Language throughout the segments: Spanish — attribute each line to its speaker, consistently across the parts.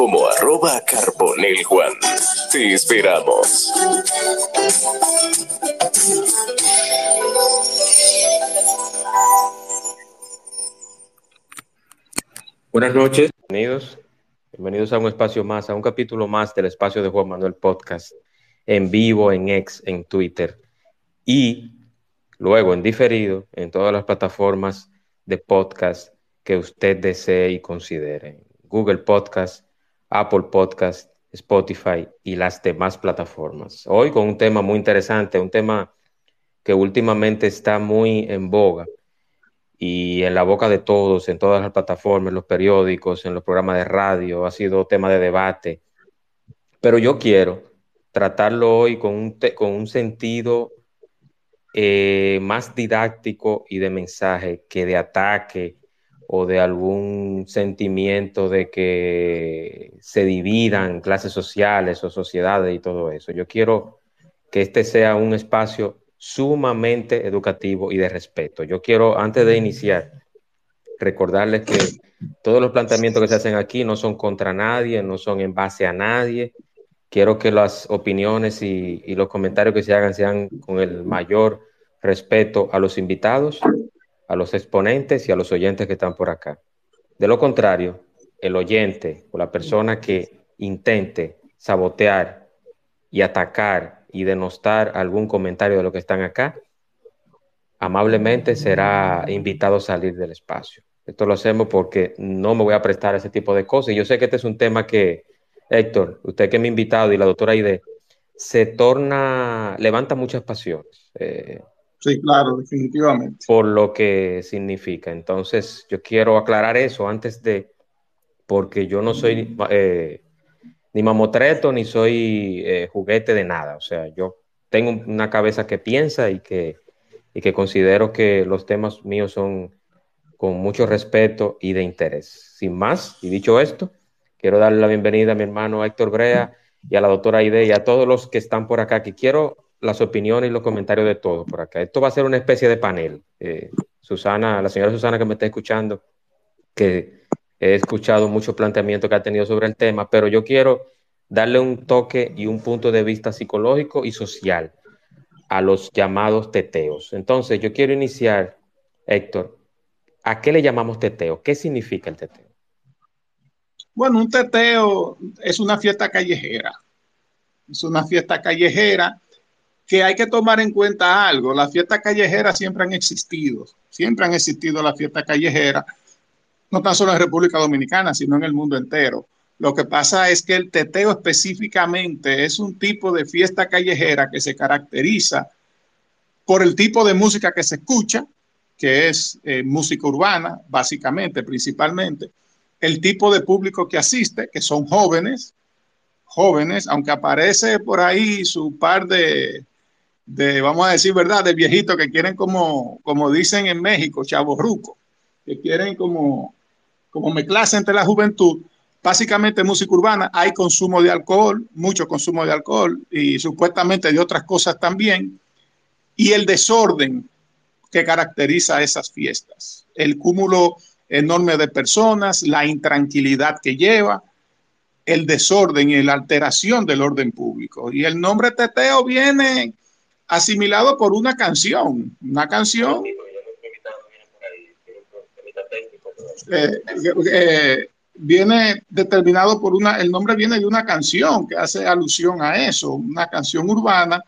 Speaker 1: como arroba Carbonel Juan. Te esperamos.
Speaker 2: Buenas noches, bienvenidos. Bienvenidos a un espacio más, a un capítulo más del espacio de Juan Manuel Podcast, en vivo, en X, en Twitter y luego en diferido en todas las plataformas de podcast que usted desee y considere. Google Podcast, Apple Podcast, Spotify y las demás plataformas. Hoy con un tema muy interesante, un tema que últimamente está muy en boga y en la boca de todos, en todas las plataformas, en los periódicos, en los programas de radio, ha sido tema de debate. Pero yo quiero tratarlo hoy con un, con un sentido eh, más didáctico y de mensaje que de ataque o de algún sentimiento de que se dividan clases sociales o sociedades y todo eso. Yo quiero que este sea un espacio sumamente educativo y de respeto. Yo quiero, antes de iniciar, recordarles que todos los planteamientos que se hacen aquí no son contra nadie, no son en base a nadie. Quiero que las opiniones y, y los comentarios que se hagan sean con el mayor respeto a los invitados a los exponentes y a los oyentes que están por acá. De lo contrario, el oyente o la persona que intente sabotear y atacar y denostar algún comentario de lo que están acá, amablemente será invitado a salir del espacio. Esto lo hacemos porque no me voy a prestar a ese tipo de cosas. Y yo sé que este es un tema que, Héctor, usted que me ha invitado y la doctora Aide, se torna, levanta muchas pasiones. Eh,
Speaker 3: Sí, claro, definitivamente.
Speaker 2: Por lo que significa. Entonces, yo quiero aclarar eso antes de, porque yo no soy eh, ni mamotreto ni soy eh, juguete de nada. O sea, yo tengo una cabeza que piensa y que, y que considero que los temas míos son con mucho respeto y de interés. Sin más, y dicho esto, quiero darle la bienvenida a mi hermano Héctor Brea y a la doctora Aide y a todos los que están por acá, que quiero las opiniones y los comentarios de todos por acá. Esto va a ser una especie de panel. Eh, Susana, la señora Susana que me está escuchando, que he escuchado muchos planteamientos que ha tenido sobre el tema, pero yo quiero darle un toque y un punto de vista psicológico y social a los llamados teteos. Entonces, yo quiero iniciar, Héctor, ¿a qué le llamamos teteo? ¿Qué significa el teteo?
Speaker 3: Bueno, un teteo es una fiesta callejera. Es una fiesta callejera que hay que tomar en cuenta algo. Las fiestas callejeras siempre han existido, siempre han existido las fiestas callejeras, no tan solo en República Dominicana, sino en el mundo entero. Lo que pasa es que el teteo específicamente es un tipo de fiesta callejera que se caracteriza por el tipo de música que se escucha, que es eh, música urbana, básicamente, principalmente, el tipo de público que asiste, que son jóvenes, jóvenes, aunque aparece por ahí su par de, de, vamos a decir verdad, de viejitos que quieren como, como dicen en México, chavos rucos, que quieren como, como mezclarse entre la juventud. Básicamente música urbana, hay consumo de alcohol, mucho consumo de alcohol y supuestamente de otras cosas también. Y el desorden que caracteriza esas fiestas, el cúmulo enorme de personas, la intranquilidad que lleva, el desorden y la alteración del orden público. Y el nombre teteo viene asimilado por una canción, una canción eh, eh, viene determinado por una, el nombre viene de una canción que hace alusión a eso, una canción urbana,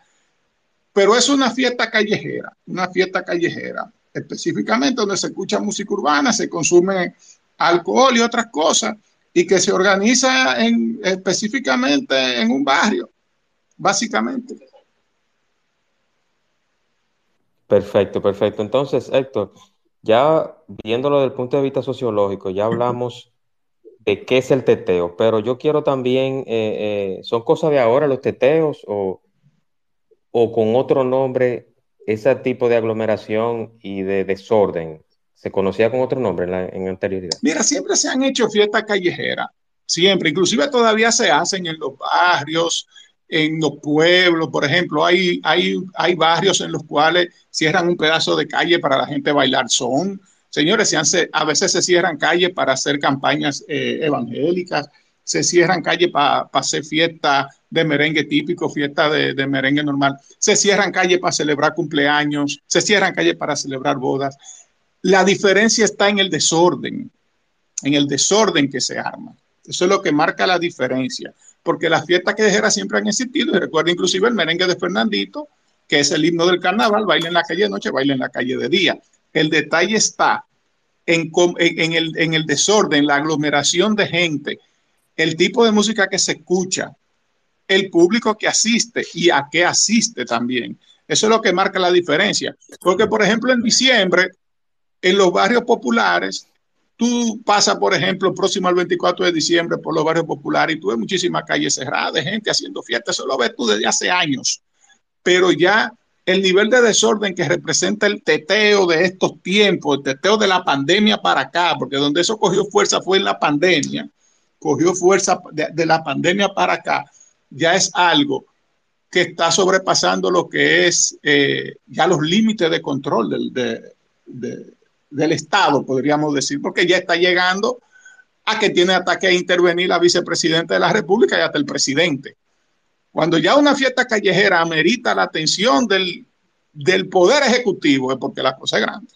Speaker 3: pero es una fiesta callejera, una fiesta callejera, específicamente donde se escucha música urbana, se consume alcohol y otras cosas, y que se organiza en, específicamente en un barrio, básicamente.
Speaker 2: Perfecto, perfecto. Entonces, Héctor, ya viéndolo desde el punto de vista sociológico, ya hablamos de qué es el teteo, pero yo quiero también, eh, eh, ¿son cosas de ahora los teteos o, o con otro nombre, ese tipo de aglomeración y de desorden? ¿Se conocía con otro nombre en, anterioridad?
Speaker 3: Mira, siempre se han hecho fiestas callejeras, siempre, inclusive todavía se hacen en los barrios, en los pueblos, por ejemplo, hay, hay, hay barrios en los cuales cierran un pedazo de calle para la gente bailar son. Señores, se a veces se cierran calles para hacer campañas eh, evangélicas, se cierran calles para hacer fiesta de merengue típico, fiesta de merengue normal, se cierran calles para celebrar cumpleaños, se cierran calles para celebrar bodas. La diferencia está en el desorden, en el desorden que se arma. Eso es lo que marca la diferencia, porque las fiestas callejeras siempre han existido, y recuerda inclusive el merengue de Fernandito, que es el himno del carnaval, baile en la calle de noche, baile en la calle de día. El detalle está en, en, el, en el desorden, la aglomeración de gente, el tipo de música que se escucha, el público que asiste y a qué asiste también. Eso es lo que marca la diferencia. Porque, por ejemplo, en diciembre, en los barrios populares, tú pasas, por ejemplo, próximo al 24 de diciembre por los barrios populares y tú ves muchísimas calles cerradas de gente haciendo fiestas. Eso lo ves tú desde hace años. Pero ya el nivel de desorden que representa el teteo de estos tiempos, el teteo de la pandemia para acá, porque donde eso cogió fuerza fue en la pandemia, cogió fuerza de, la pandemia para acá, ya es algo que está sobrepasando lo que es eh, ya los límites de control del, del Estado, podríamos decir, porque ya está llegando a que tiene hasta que intervenir la vicepresidenta de la República y hasta el presidente. Cuando ya una fiesta callejera amerita la atención del, del Poder Ejecutivo, es porque la cosa es grande.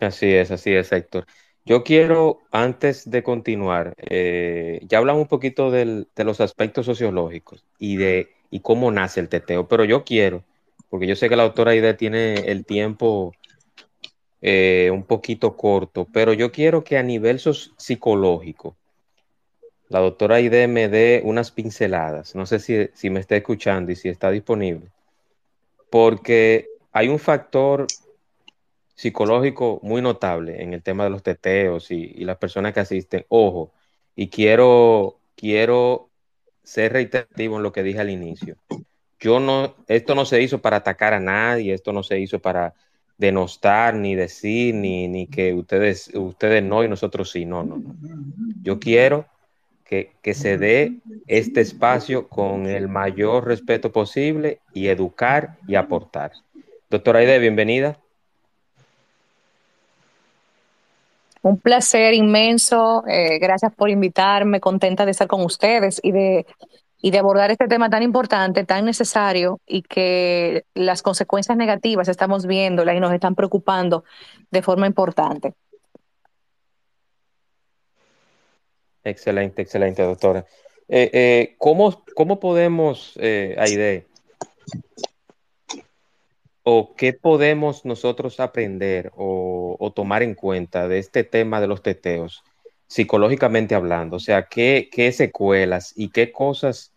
Speaker 2: Así es, así es, Héctor. Yo quiero, antes de continuar, eh, ya hablamos un poquito del, de los aspectos sociológicos y de y cómo nace el teteo, pero yo quiero, porque yo sé que la doctora Aide tiene el tiempo eh, un poquito corto, pero yo quiero que a nivel psicológico, la doctora Aide me dé unas pinceladas. No sé si, me está escuchando y si está disponible. Porque hay un factor psicológico muy notable en el tema de los teteos y, las personas que asisten. Ojo, y quiero, quiero ser reiterativo en lo que dije al inicio. Yo no, esto no se hizo para atacar a nadie, esto no se hizo para denostar, ni decir, ni, ni que ustedes, ustedes no y nosotros sí. No, no, no. Yo quiero que, se dé este espacio con el mayor respeto posible y educar y aportar. Doctora Aide, bienvenida.
Speaker 4: Un placer inmenso. Eh, gracias por invitarme. Contenta de estar con ustedes y de, y de abordar este tema tan importante, tan necesario y que las consecuencias negativas estamos viéndolas y nos están preocupando de forma importante.
Speaker 2: Excelente, excelente, doctora. Eh, eh, ¿cómo, podemos, eh, Aide, o qué podemos nosotros aprender o, tomar en cuenta de este tema de los teteos, psicológicamente hablando? O sea, ¿qué, qué secuelas y qué cosas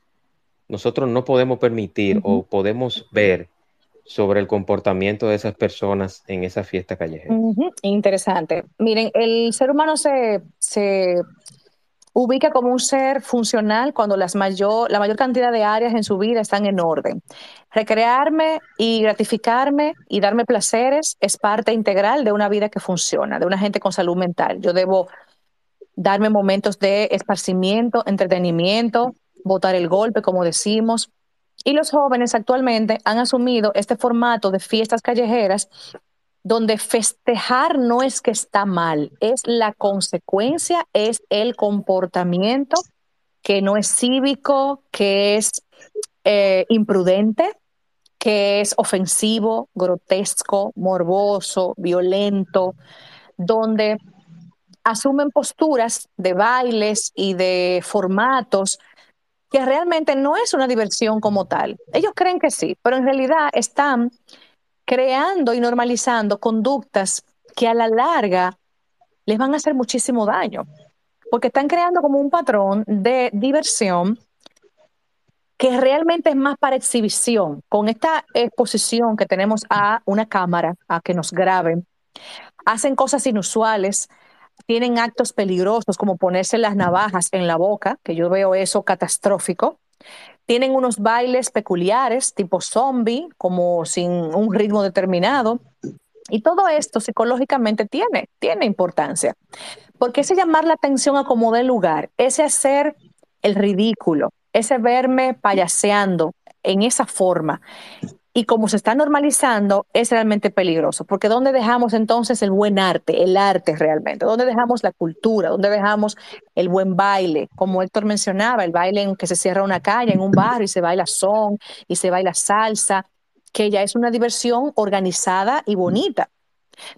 Speaker 2: nosotros no podemos permitir o podemos ver sobre el comportamiento de esas personas en esa fiesta callejera?
Speaker 4: Interesante. Miren, el ser humano se, se ubica como un ser funcional cuando las mayor, la mayor cantidad de áreas en su vida están en orden. Recrearme y gratificarme y darme placeres es parte integral de una vida que funciona, de una gente con salud mental. Yo debo darme momentos de esparcimiento, entretenimiento, botar el golpe, como decimos. Y los jóvenes actualmente han asumido este formato de fiestas callejeras donde festejar no es que está mal, es la consecuencia, es el comportamiento que no es cívico, que es eh, imprudente, que es ofensivo, grotesco, morboso, violento, donde asumen posturas de bailes y de formatos que realmente no es una diversión como tal. Ellos creen que sí, pero en realidad están creando y normalizando conductas que a la larga les van a hacer muchísimo daño, porque están creando como un patrón de diversión que realmente es más para exhibición. Con esta exposición que tenemos a una cámara, a que nos graben, hacen cosas inusuales, tienen actos peligrosos como ponerse las navajas en la boca, que yo veo eso catastrófico, tienen unos bailes peculiares, tipo zombie, como sin un ritmo determinado. Y todo esto psicológicamente tiene, tiene importancia. Porque ese llamar la atención a como de lugar, ese hacer el ridículo, ese verme payaseando en esa forma, y como se está normalizando, es realmente peligroso, porque ¿dónde dejamos entonces el buen arte, el arte realmente? ¿Dónde dejamos la cultura? ¿Dónde dejamos el buen baile? Como Héctor mencionaba, el baile en que se cierra una calle, en un barrio y se baila son y se baila salsa, que ya es una diversión organizada y bonita.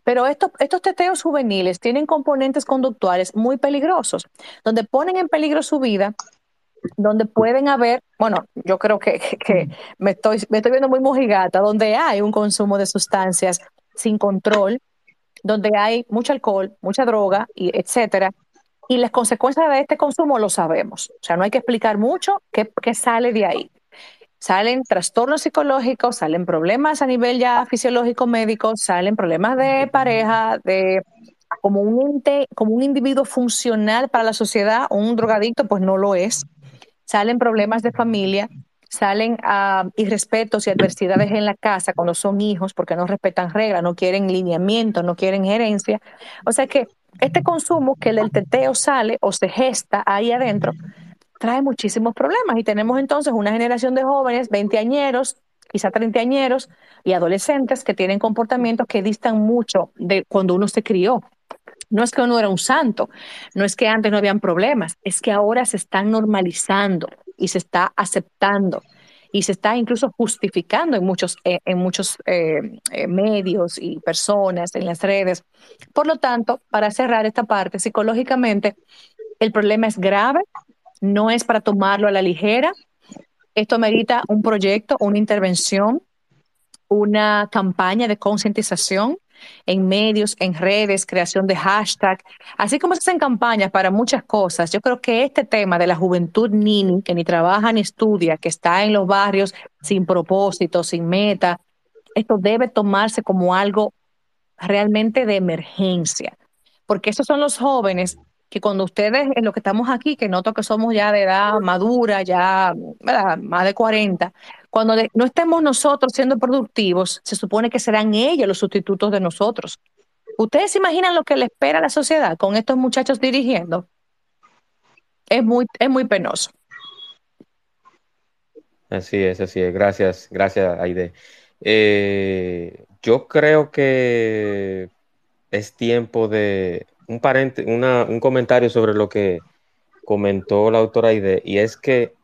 Speaker 4: Pero estos, estos teteos juveniles tienen componentes conductuales muy peligrosos, donde ponen en peligro su vida donde pueden haber, bueno, yo creo que, me, estoy, me estoy viendo muy mojigata, donde hay un consumo de sustancias sin control, donde hay mucho alcohol, mucha droga, y etcétera. Y las consecuencias de este consumo lo sabemos. O sea, no hay que explicar mucho qué, qué sale de ahí. Salen trastornos psicológicos, salen problemas a nivel ya fisiológico médico, salen problemas de pareja, de como un como un individuo funcional para la sociedad, un drogadicto, pues no lo es salen problemas de familia, salen uh, irrespetos y adversidades en la casa cuando son hijos porque no respetan reglas, no quieren lineamiento, no quieren gerencia. O sea que este consumo que el teteo sale o se gesta ahí adentro trae muchísimos problemas y tenemos entonces una generación de jóvenes, veinteañeros, quizá treintañeros y adolescentes que tienen comportamientos que distan mucho de cuando uno se crió. No es que uno era un santo, no es que antes no habían problemas, es que ahora se están normalizando y se está aceptando y se está incluso justificando en muchos, eh, en muchos eh, eh, medios y personas, en las redes. Por lo tanto, para cerrar esta parte, psicológicamente, el problema es grave, no es para tomarlo a la ligera. Esto merita un proyecto, una intervención, una campaña de concientización en medios, en redes, creación de hashtag, así como se hacen campañas para muchas cosas. Yo creo que este tema de la juventud nini, que ni trabaja ni estudia, que está en los barrios sin propósito, sin meta, esto debe tomarse como algo realmente de emergencia, porque esos son los jóvenes que cuando ustedes, en lo que estamos aquí, que noto que somos ya de edad madura, ya más de 40, cuando no estemos nosotros siendo productivos, se supone que serán ellos los sustitutos de nosotros. ¿Ustedes se imaginan lo que le espera a la sociedad con estos muchachos dirigiendo? Es muy, es muy penoso.
Speaker 2: Así es, así es. Gracias, gracias, Aide. Eh, yo creo que es tiempo de un, un comentario sobre lo que comentó la autora Aide, y es que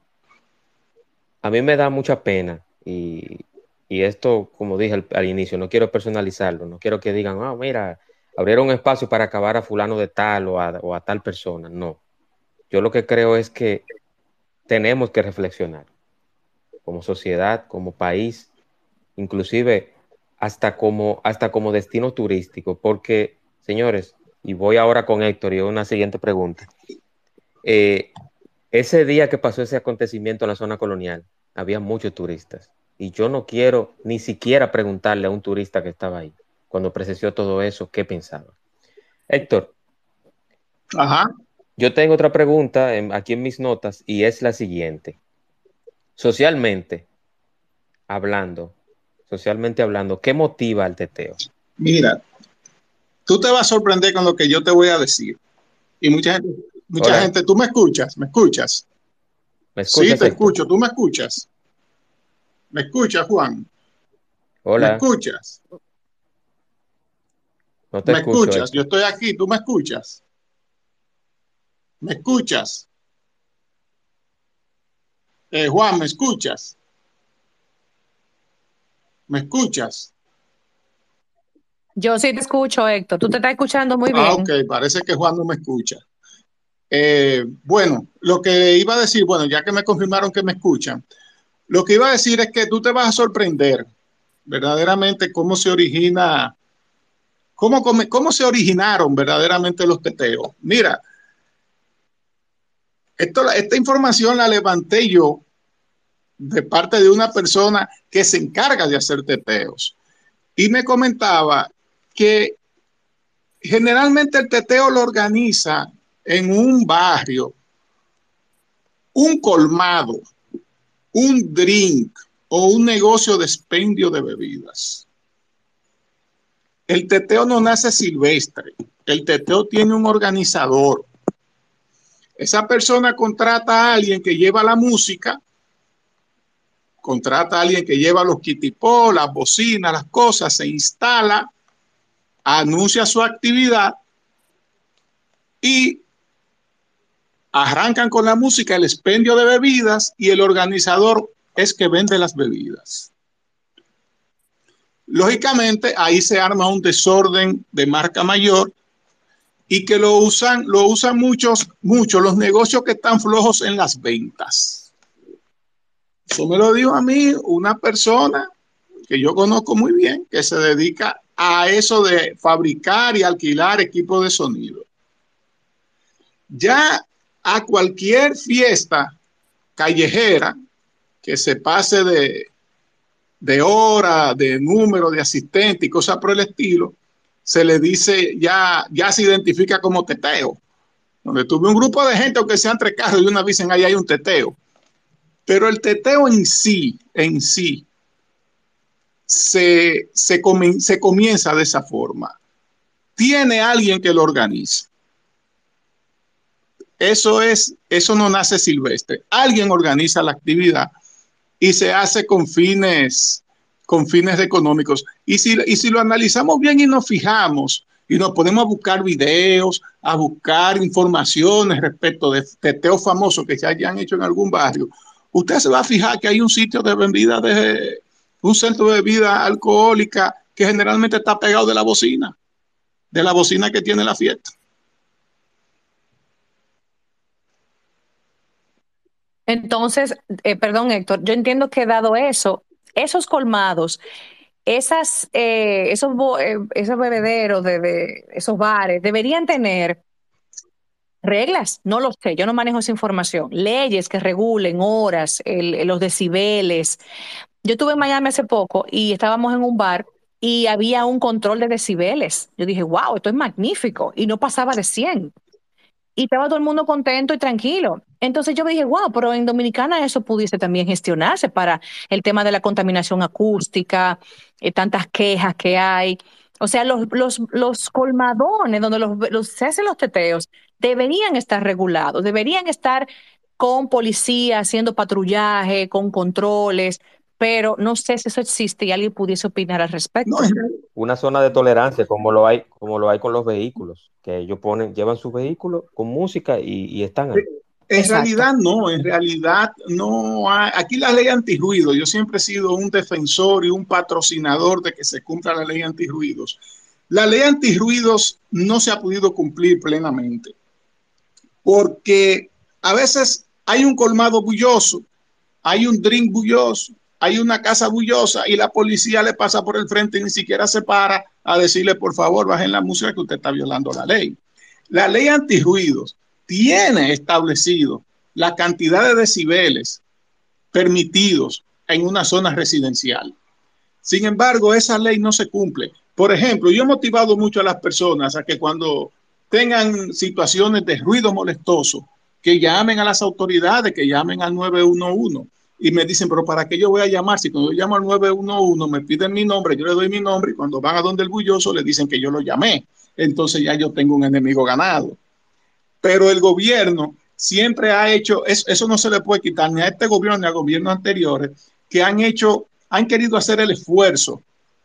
Speaker 2: a mí me da mucha pena y, esto, como dije al, inicio, no quiero personalizarlo, no quiero que digan, ah, mira, abrieron un espacio para acabar a fulano de tal o a, tal persona. No, yo lo que creo es que tenemos que reflexionar como sociedad, como país, inclusive hasta como, hasta como destino turístico, porque, señores, y voy ahora con Héctor y una siguiente pregunta. Eh, ese día que pasó ese acontecimiento en la zona colonial, había muchos turistas. Y yo no quiero ni siquiera preguntarle a un turista que estaba ahí, cuando presenció todo eso, qué pensaba. Héctor.
Speaker 3: Ajá.
Speaker 2: Yo tengo otra pregunta aquí en mis notas y es la siguiente. Socialmente hablando, socialmente hablando, ¿qué motiva al teteo?
Speaker 3: Mira, tú te vas a sorprender con lo que yo te voy a decir. Y mucha gente, mucha gente, tú me escuchas, me escuchas. ¿Me escuchas sí, te escucho, tú me escuchas. ¿Me escuchas, Juan?
Speaker 2: Hola.
Speaker 3: ¿Me escuchas?
Speaker 2: No te
Speaker 3: ¿Me escuchas? Yo estoy aquí, tú me escuchas. ¿Me escuchas? Eh, Juan, ¿me escuchas? ¿Me escuchas?
Speaker 4: Yo sí te escucho, Héctor. Tú te estás escuchando muy bien. Ah,
Speaker 3: ok, parece que Juan no me escucha. Eh, bueno, lo que iba a decir, bueno, ya que me confirmaron que me escuchan, lo que iba a decir es que tú te vas a sorprender verdaderamente cómo se origina, cómo, cómo se originaron verdaderamente los teteos. Mira, esta información la levanté yo de parte de una persona que se encarga de hacer teteos. Y me comentaba que generalmente el teteo lo organiza en un barrio, un colmado, un drink o un negocio de expendio de bebidas. El teteo no nace silvestre, el teteo tiene un organizador. Esa persona contrata a alguien que lleva la música contrata a alguien que lleva los kitipó, las bocinas, las cosas, se instala, anuncia su actividad y arrancan con la música el expendio de bebidas y el organizador es que vende las bebidas. Lógicamente, ahí se arma un desorden de marca mayor y que lo usan, lo usan muchos, muchos los negocios que están flojos en las ventas. Eso me lo dijo a mí una persona que yo conozco muy bien, que se dedica a eso de fabricar y alquilar equipos de sonido. Ya a cualquier fiesta callejera que se pase de, de hora, de número de asistentes y cosas por el estilo, se le dice, ya, ya se identifica como teteo. Donde tuve un grupo de gente, aunque sean tres carros, y una dicen, ahí hay un teteo. Pero el teteo en sí, en sí, se, se, se comienza de esa forma. Tiene alguien que lo organiza. Eso es, eso no nace silvestre. Alguien organiza la actividad y se hace con fines, con fines económicos. Y si, y si lo analizamos bien y nos fijamos y nos podemos a buscar videos, a buscar informaciones respecto de teteos famosos que se hayan hecho en algún barrio, usted se va a fijar que hay un sitio de vendida de un centro de bebida alcohólica que generalmente está pegado de la bocina, de la bocina que tiene la fiesta.
Speaker 4: Entonces, eh, perdón Héctor, yo entiendo que dado eso, esos colmados, esas, eh, esos, eh, esos bebederos de, esos bares deberían tener reglas, no lo sé, yo no manejo esa información, leyes que regulen horas, los decibeles. Yo estuve en Miami hace poco y estábamos en un bar y había un control de decibeles. Yo dije, wow, esto es magnífico y no pasaba de 100 y estaba todo el mundo contento y tranquilo. Entonces yo me dije, wow, pero en Dominicana eso pudiese también gestionarse para el tema de la contaminación acústica, eh, tantas quejas que hay. O sea, los, los, los colmadones donde los, se hacen los teteos deberían estar regulados, deberían estar con policía haciendo patrullaje, con controles, pero no sé si eso existe y alguien pudiese opinar al respecto.
Speaker 2: Una zona de tolerancia como lo hay, como lo hay con los vehículos, que ellos ponen, llevan su vehículo con música y, están ahí.
Speaker 3: En realidad no, en realidad no hay, aquí la ley antirruido, yo siempre he sido un defensor y un patrocinador de que se cumpla la ley antirruidos. La ley antirruidos no se ha podido cumplir plenamente, porque a veces hay un colmado bulloso, hay un drink bulloso, hay una casa bullosa y la policía le pasa por el frente y ni siquiera se para a decirle, por favor, bajen la música que usted está violando la ley. La ley antirruidos tiene establecido la cantidad de decibeles permitidos en una zona residencial. Sin embargo, esa ley no se cumple. Por ejemplo, yo he motivado mucho a las personas a que cuando tengan situaciones de ruido molestoso, que llamen a las autoridades, que llamen al 911 y me dicen, pero ¿para qué yo voy a llamar? Si cuando yo llamo al 911 me piden mi nombre, yo le doy mi nombre y cuando van a donde el bulloso le dicen que yo lo llamé. Entonces ya yo tengo un enemigo ganado. Pero el gobierno siempre ha hecho, eso, no se le puede quitar ni a este gobierno ni a gobiernos anteriores, que han hecho, han querido hacer el esfuerzo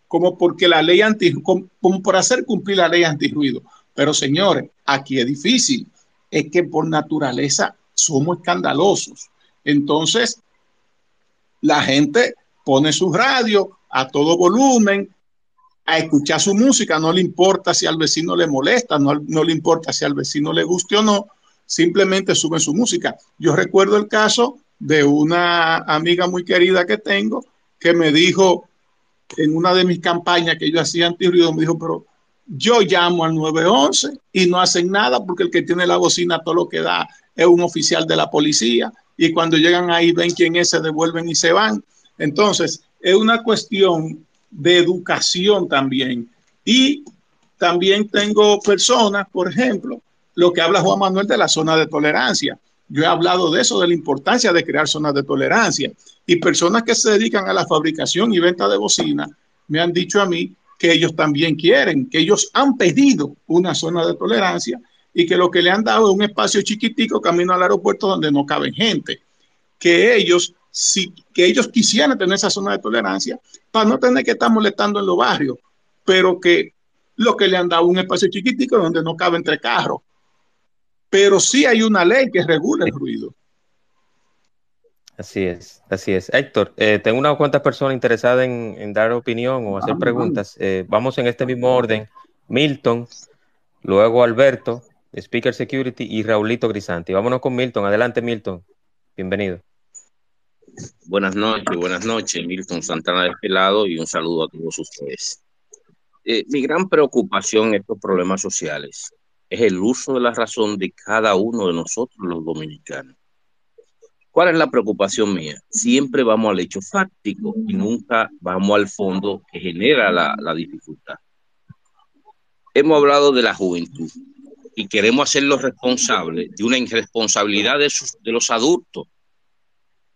Speaker 3: como porque la ley anti, como, por hacer cumplir la ley antirruido. Pero señores, aquí es difícil, es que por naturaleza somos escandalosos. Entonces, la gente pone su radio a todo volumen a escuchar su música, no le importa si al vecino le molesta, no, no le importa si al vecino le guste o no, simplemente suben su música. Yo recuerdo el caso de una amiga muy querida que tengo que me dijo en una de mis campañas que yo hacía antirruido, me dijo, pero yo llamo al 911 y no hacen nada porque el que tiene la bocina todo lo que da es un oficial de la policía y cuando llegan ahí ven quién es, se devuelven y se van. Entonces, es una cuestión de educación también. Y también tengo personas, por ejemplo, lo que habla Juan Manuel de la zona de tolerancia. Yo he hablado de eso, de la importancia de crear zonas de tolerancia. Y personas que se dedican a la fabricación y venta de bocina me han dicho a mí que ellos también quieren, que ellos han pedido una zona de tolerancia y que lo que le han dado es un espacio chiquitico camino al aeropuerto donde no caben gente, que ellos si, que ellos quisieran tener esa zona de tolerancia para no tener que estar molestando en los barrios, pero que lo que le han dado un espacio chiquitico donde no cabe entre carros. Pero sí hay una ley que regula el ruido.
Speaker 2: Así es, así es. Héctor, eh, tengo unas cuantas personas interesadas en, dar opinión o hacer ah, preguntas. Eh, vamos en este mismo orden. Milton, luego Alberto, Speaker Security y Raulito Grisanti. Vámonos con Milton. Adelante, Milton. Bienvenido.
Speaker 5: Buenas noches, buenas noches. Milton Santana de este lado y un saludo a todos ustedes. Eh, mi gran preocupación en estos problemas sociales es el uso de la razón de cada uno de nosotros los dominicanos. ¿Cuál es la preocupación mía? Siempre vamos al hecho fáctico y nunca vamos al fondo que genera la, dificultad. Hemos hablado de la juventud y queremos hacerlos responsables de una irresponsabilidad de, de los adultos.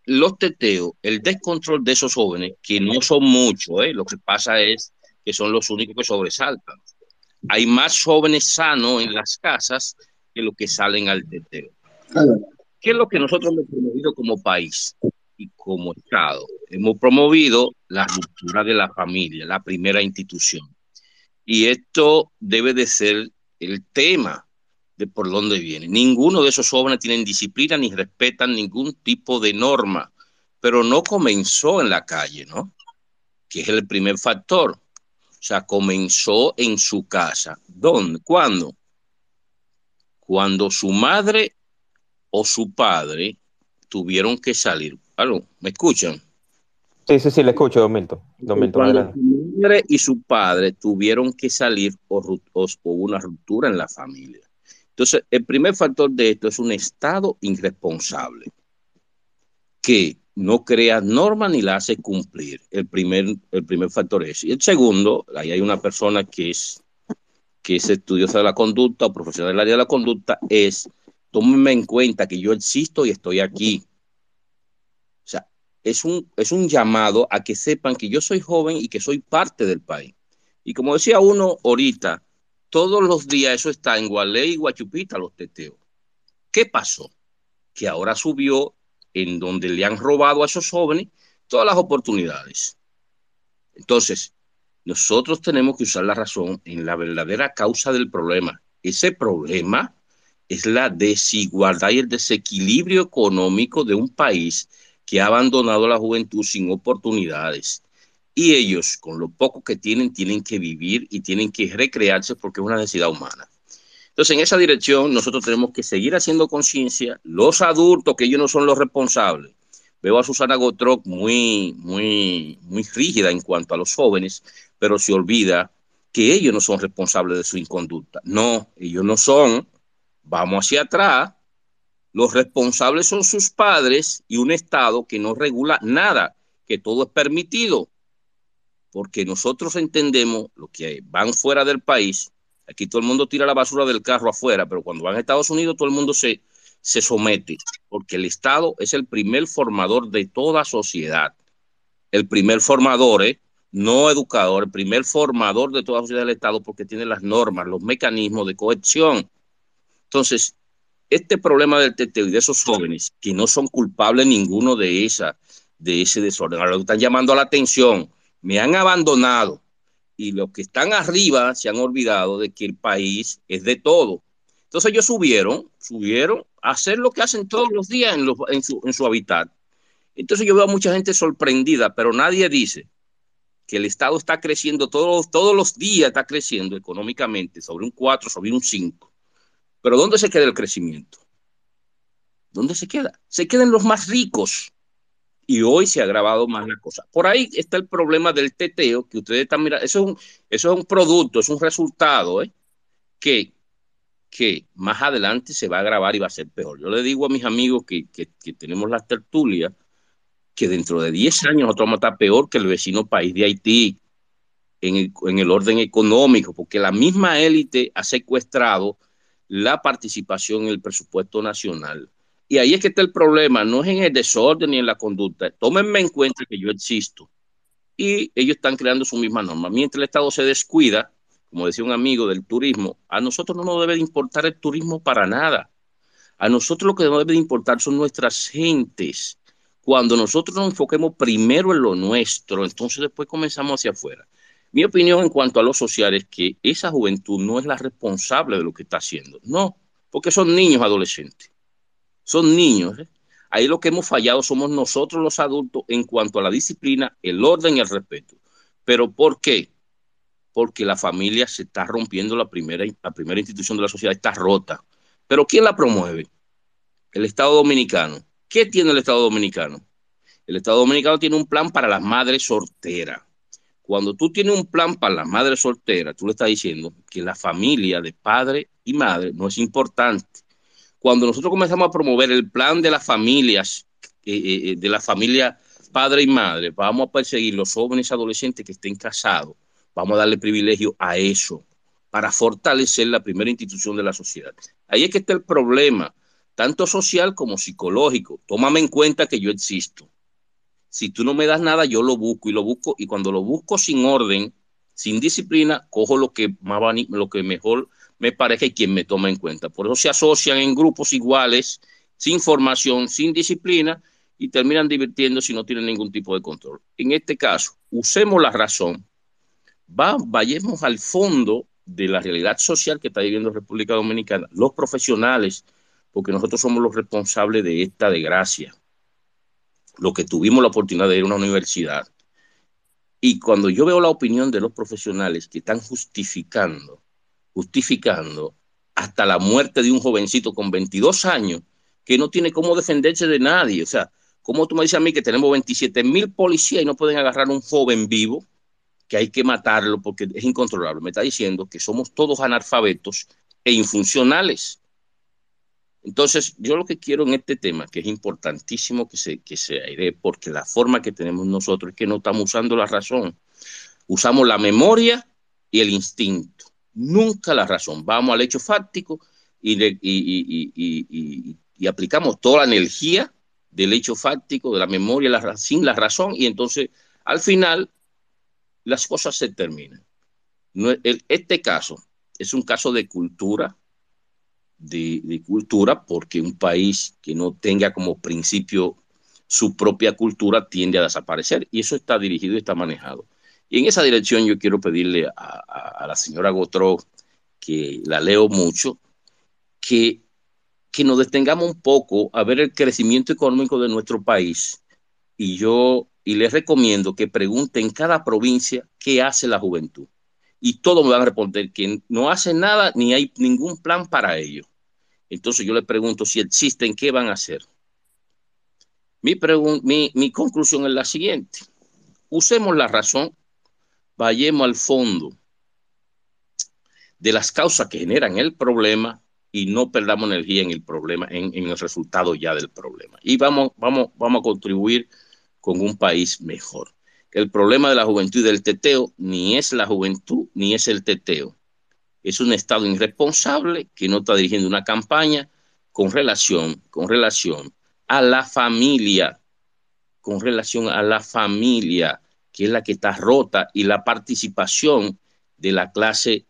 Speaker 5: Los teteos, el descontrol de esos jóvenes, que no son muchos, ¿eh? lo que pasa es que son los únicos que sobresaltan. Hay más jóvenes sanos en las casas que los que salen al teteo. ¿Qué es lo que nosotros hemos promovido como país y como Estado? Hemos promovido la ruptura de la familia, la primera institución. Y esto debe de ser el tema de por dónde viene. Ninguno de esos jóvenes tienen disciplina ni respetan ningún tipo de norma, pero no comenzó en la calle, ¿no? Que es el primer factor. O sea, comenzó en su casa. ¿Dónde? ¿Cuándo? Cuando su madre o su padre tuvieron que salir. ¿Aló? ¿Me escuchan?
Speaker 2: Sí, sí, sí, le escucho, don Milton. Don
Speaker 5: Milton su madre y su padre tuvieron que salir o, o, hubo una ruptura en la familia. Entonces, el primer factor de esto es un Estado irresponsable que no crea normas ni la hace cumplir. El primer, el primer factor es. Y el segundo, ahí hay una persona que es, que es estudiosa de la conducta o profesional del área de la conducta, es tómenme en cuenta que yo existo y estoy aquí. O sea, es un, es un llamado a que sepan que yo soy joven y que soy parte del país. Y como decía uno ahorita, todos los días eso está en Gualey y Guachupita, los teteos. ¿Qué pasó? Que ahora subió en donde le han robado a esos jóvenes todas las oportunidades. Entonces, nosotros tenemos que usar la razón en la verdadera causa del problema. Ese problema es la desigualdad y el desequilibrio económico de un país que ha abandonado a la juventud sin oportunidades. Y ellos, con lo poco que tienen, tienen que vivir y tienen que recrearse porque es una necesidad humana. Entonces, en esa dirección, nosotros tenemos que seguir haciendo conciencia, los adultos, que ellos no son los responsables. Veo a Susana Gotrock muy, muy, muy rígida en cuanto a los jóvenes, pero se olvida que ellos no son responsables de su inconducta. No, ellos no son. Vamos hacia atrás. Los responsables son sus padres y un Estado que no regula nada, que todo es permitido. Porque nosotros entendemos lo que van fuera del país Aquí todo el mundo tira la basura del carro afuera, pero cuando van a Estados Unidos todo el mundo se, se somete, porque el Estado es el primer formador de toda sociedad. El primer formador, ¿eh? no educador, el primer formador de toda sociedad del Estado, porque tiene las normas, los mecanismos de cohesión. Entonces, este problema del teteo y de esos jóvenes que no son culpables ninguno de esa, de ese desorden, ahora lo están llamando la atención, me han abandonado, y los que están arriba se han olvidado de que el país es de todo. Entonces ellos subieron, subieron a hacer lo que hacen todos los días en, su, hábitat. Entonces yo veo a mucha gente sorprendida, pero nadie dice que el Estado está creciendo todos, todos los días, está creciendo económicamente sobre un 4, sobre un 5. Pero ¿dónde se queda el crecimiento? ¿Dónde se queda? Se quedan los más ricos y hoy se ha agravado más la cosa. Por ahí está el problema del teteo, que ustedes están mirando, eso es un, eso es un producto, es un resultado, ¿eh? que, que más adelante se va a agravar y va a ser peor. Yo le digo a mis amigos que, que, tenemos las tertulias, que dentro de 10 años nosotros vamos a estar peor que el vecino país de Haití en el, en el orden económico, porque la misma élite ha secuestrado la participación en el presupuesto nacional y ahí es que está el problema, no es en el desorden ni en la conducta. Tómenme en cuenta que yo existo. Y ellos están creando su misma norma. Mientras el Estado se descuida, como decía un amigo del turismo, a nosotros no nos debe de importar el turismo para nada. A nosotros lo que nos debe de importar son nuestras gentes, Cuando nosotros nos enfoquemos primero en lo nuestro, entonces después comenzamos hacia afuera. Mi opinión en cuanto a lo social es que esa juventud no es la responsable de lo que está haciendo. No, porque son niños adolescentes. Son niños. ¿eh? Ahí lo que hemos fallado somos nosotros los adultos en cuanto a la disciplina, el orden y el respeto. ¿Pero por qué? Porque la familia se está rompiendo, la primera, la primera institución de la sociedad está rota. ¿Pero quién la promueve? El Estado Dominicano. ¿Qué tiene el Estado Dominicano? El Estado Dominicano tiene un plan para las madres solteras. Cuando tú tienes un plan para las madres solteras, tú le estás diciendo que la familia de padre y madre no es importante. Cuando nosotros comenzamos a promover el plan de las familias, eh, eh, eh, de la familia padre y madre, vamos a perseguir los jóvenes adolescentes que estén casados, vamos a darle privilegio a eso para fortalecer la primera institución de la sociedad. Ahí es que está el problema, tanto social como psicológico. Tómame en cuenta que yo existo. Si tú no me das nada, yo lo busco y lo busco, y cuando lo busco sin orden, sin disciplina, cojo lo que, más, lo que mejor me parece quien me toma en cuenta. Por eso se asocian en grupos iguales, sin formación, sin disciplina, y terminan divirtiendo si no tienen ningún tipo de control. En este caso, usemos la razón, va, vayamos al fondo de la realidad social que está viviendo República Dominicana, los profesionales, porque nosotros somos los responsables de esta desgracia, los que tuvimos la oportunidad de ir a una universidad. Y cuando yo veo la opinión de los profesionales que están justificando justificando hasta la muerte de un jovencito con 22 años que no tiene cómo defenderse de nadie. O sea, ¿cómo tú me dices a mí que tenemos 27 mil policías y no pueden agarrar a un joven vivo? que hay que matarlo porque es incontrolable. Me está diciendo que somos todos analfabetos e infuncionales. Entonces, yo lo que quiero en este tema, que es importantísimo que se, que se aire, porque la forma que tenemos nosotros es que no estamos usando la razón. Usamos la memoria y el instinto nunca la razón. Vamos al hecho fáctico y, aplicamos toda la energía del hecho fáctico, de la memoria, la, sin la razón, y entonces al final las cosas se terminan. este caso es un caso de cultura, de, de, cultura, porque un país que no tenga como principio su propia cultura tiende a desaparecer, y eso está dirigido y está manejado. Y en esa dirección yo quiero pedirle a, la señora Gotró, que la leo mucho, que, que nos detengamos un poco a ver el crecimiento económico de nuestro país. Y yo y les recomiendo que pregunten en cada provincia qué hace la juventud. Y todos me van a responder que no hacen nada ni hay ningún plan para ello. Entonces yo les pregunto si existen, ¿qué van a hacer? Mi, mi, mi conclusión es la siguiente. Usemos la razón vayamos al fondo de las causas que generan el problema y no perdamos energía en el problema, en, el resultado ya del problema. Y vamos, vamos, vamos a contribuir con un país mejor. El problema de la juventud y del teteo ni es la juventud ni es el teteo. Es un Estado irresponsable que no está dirigiendo una campaña con relación, con relación a la familia, con relación a la familia que es la que está rota, y la participación de la clase,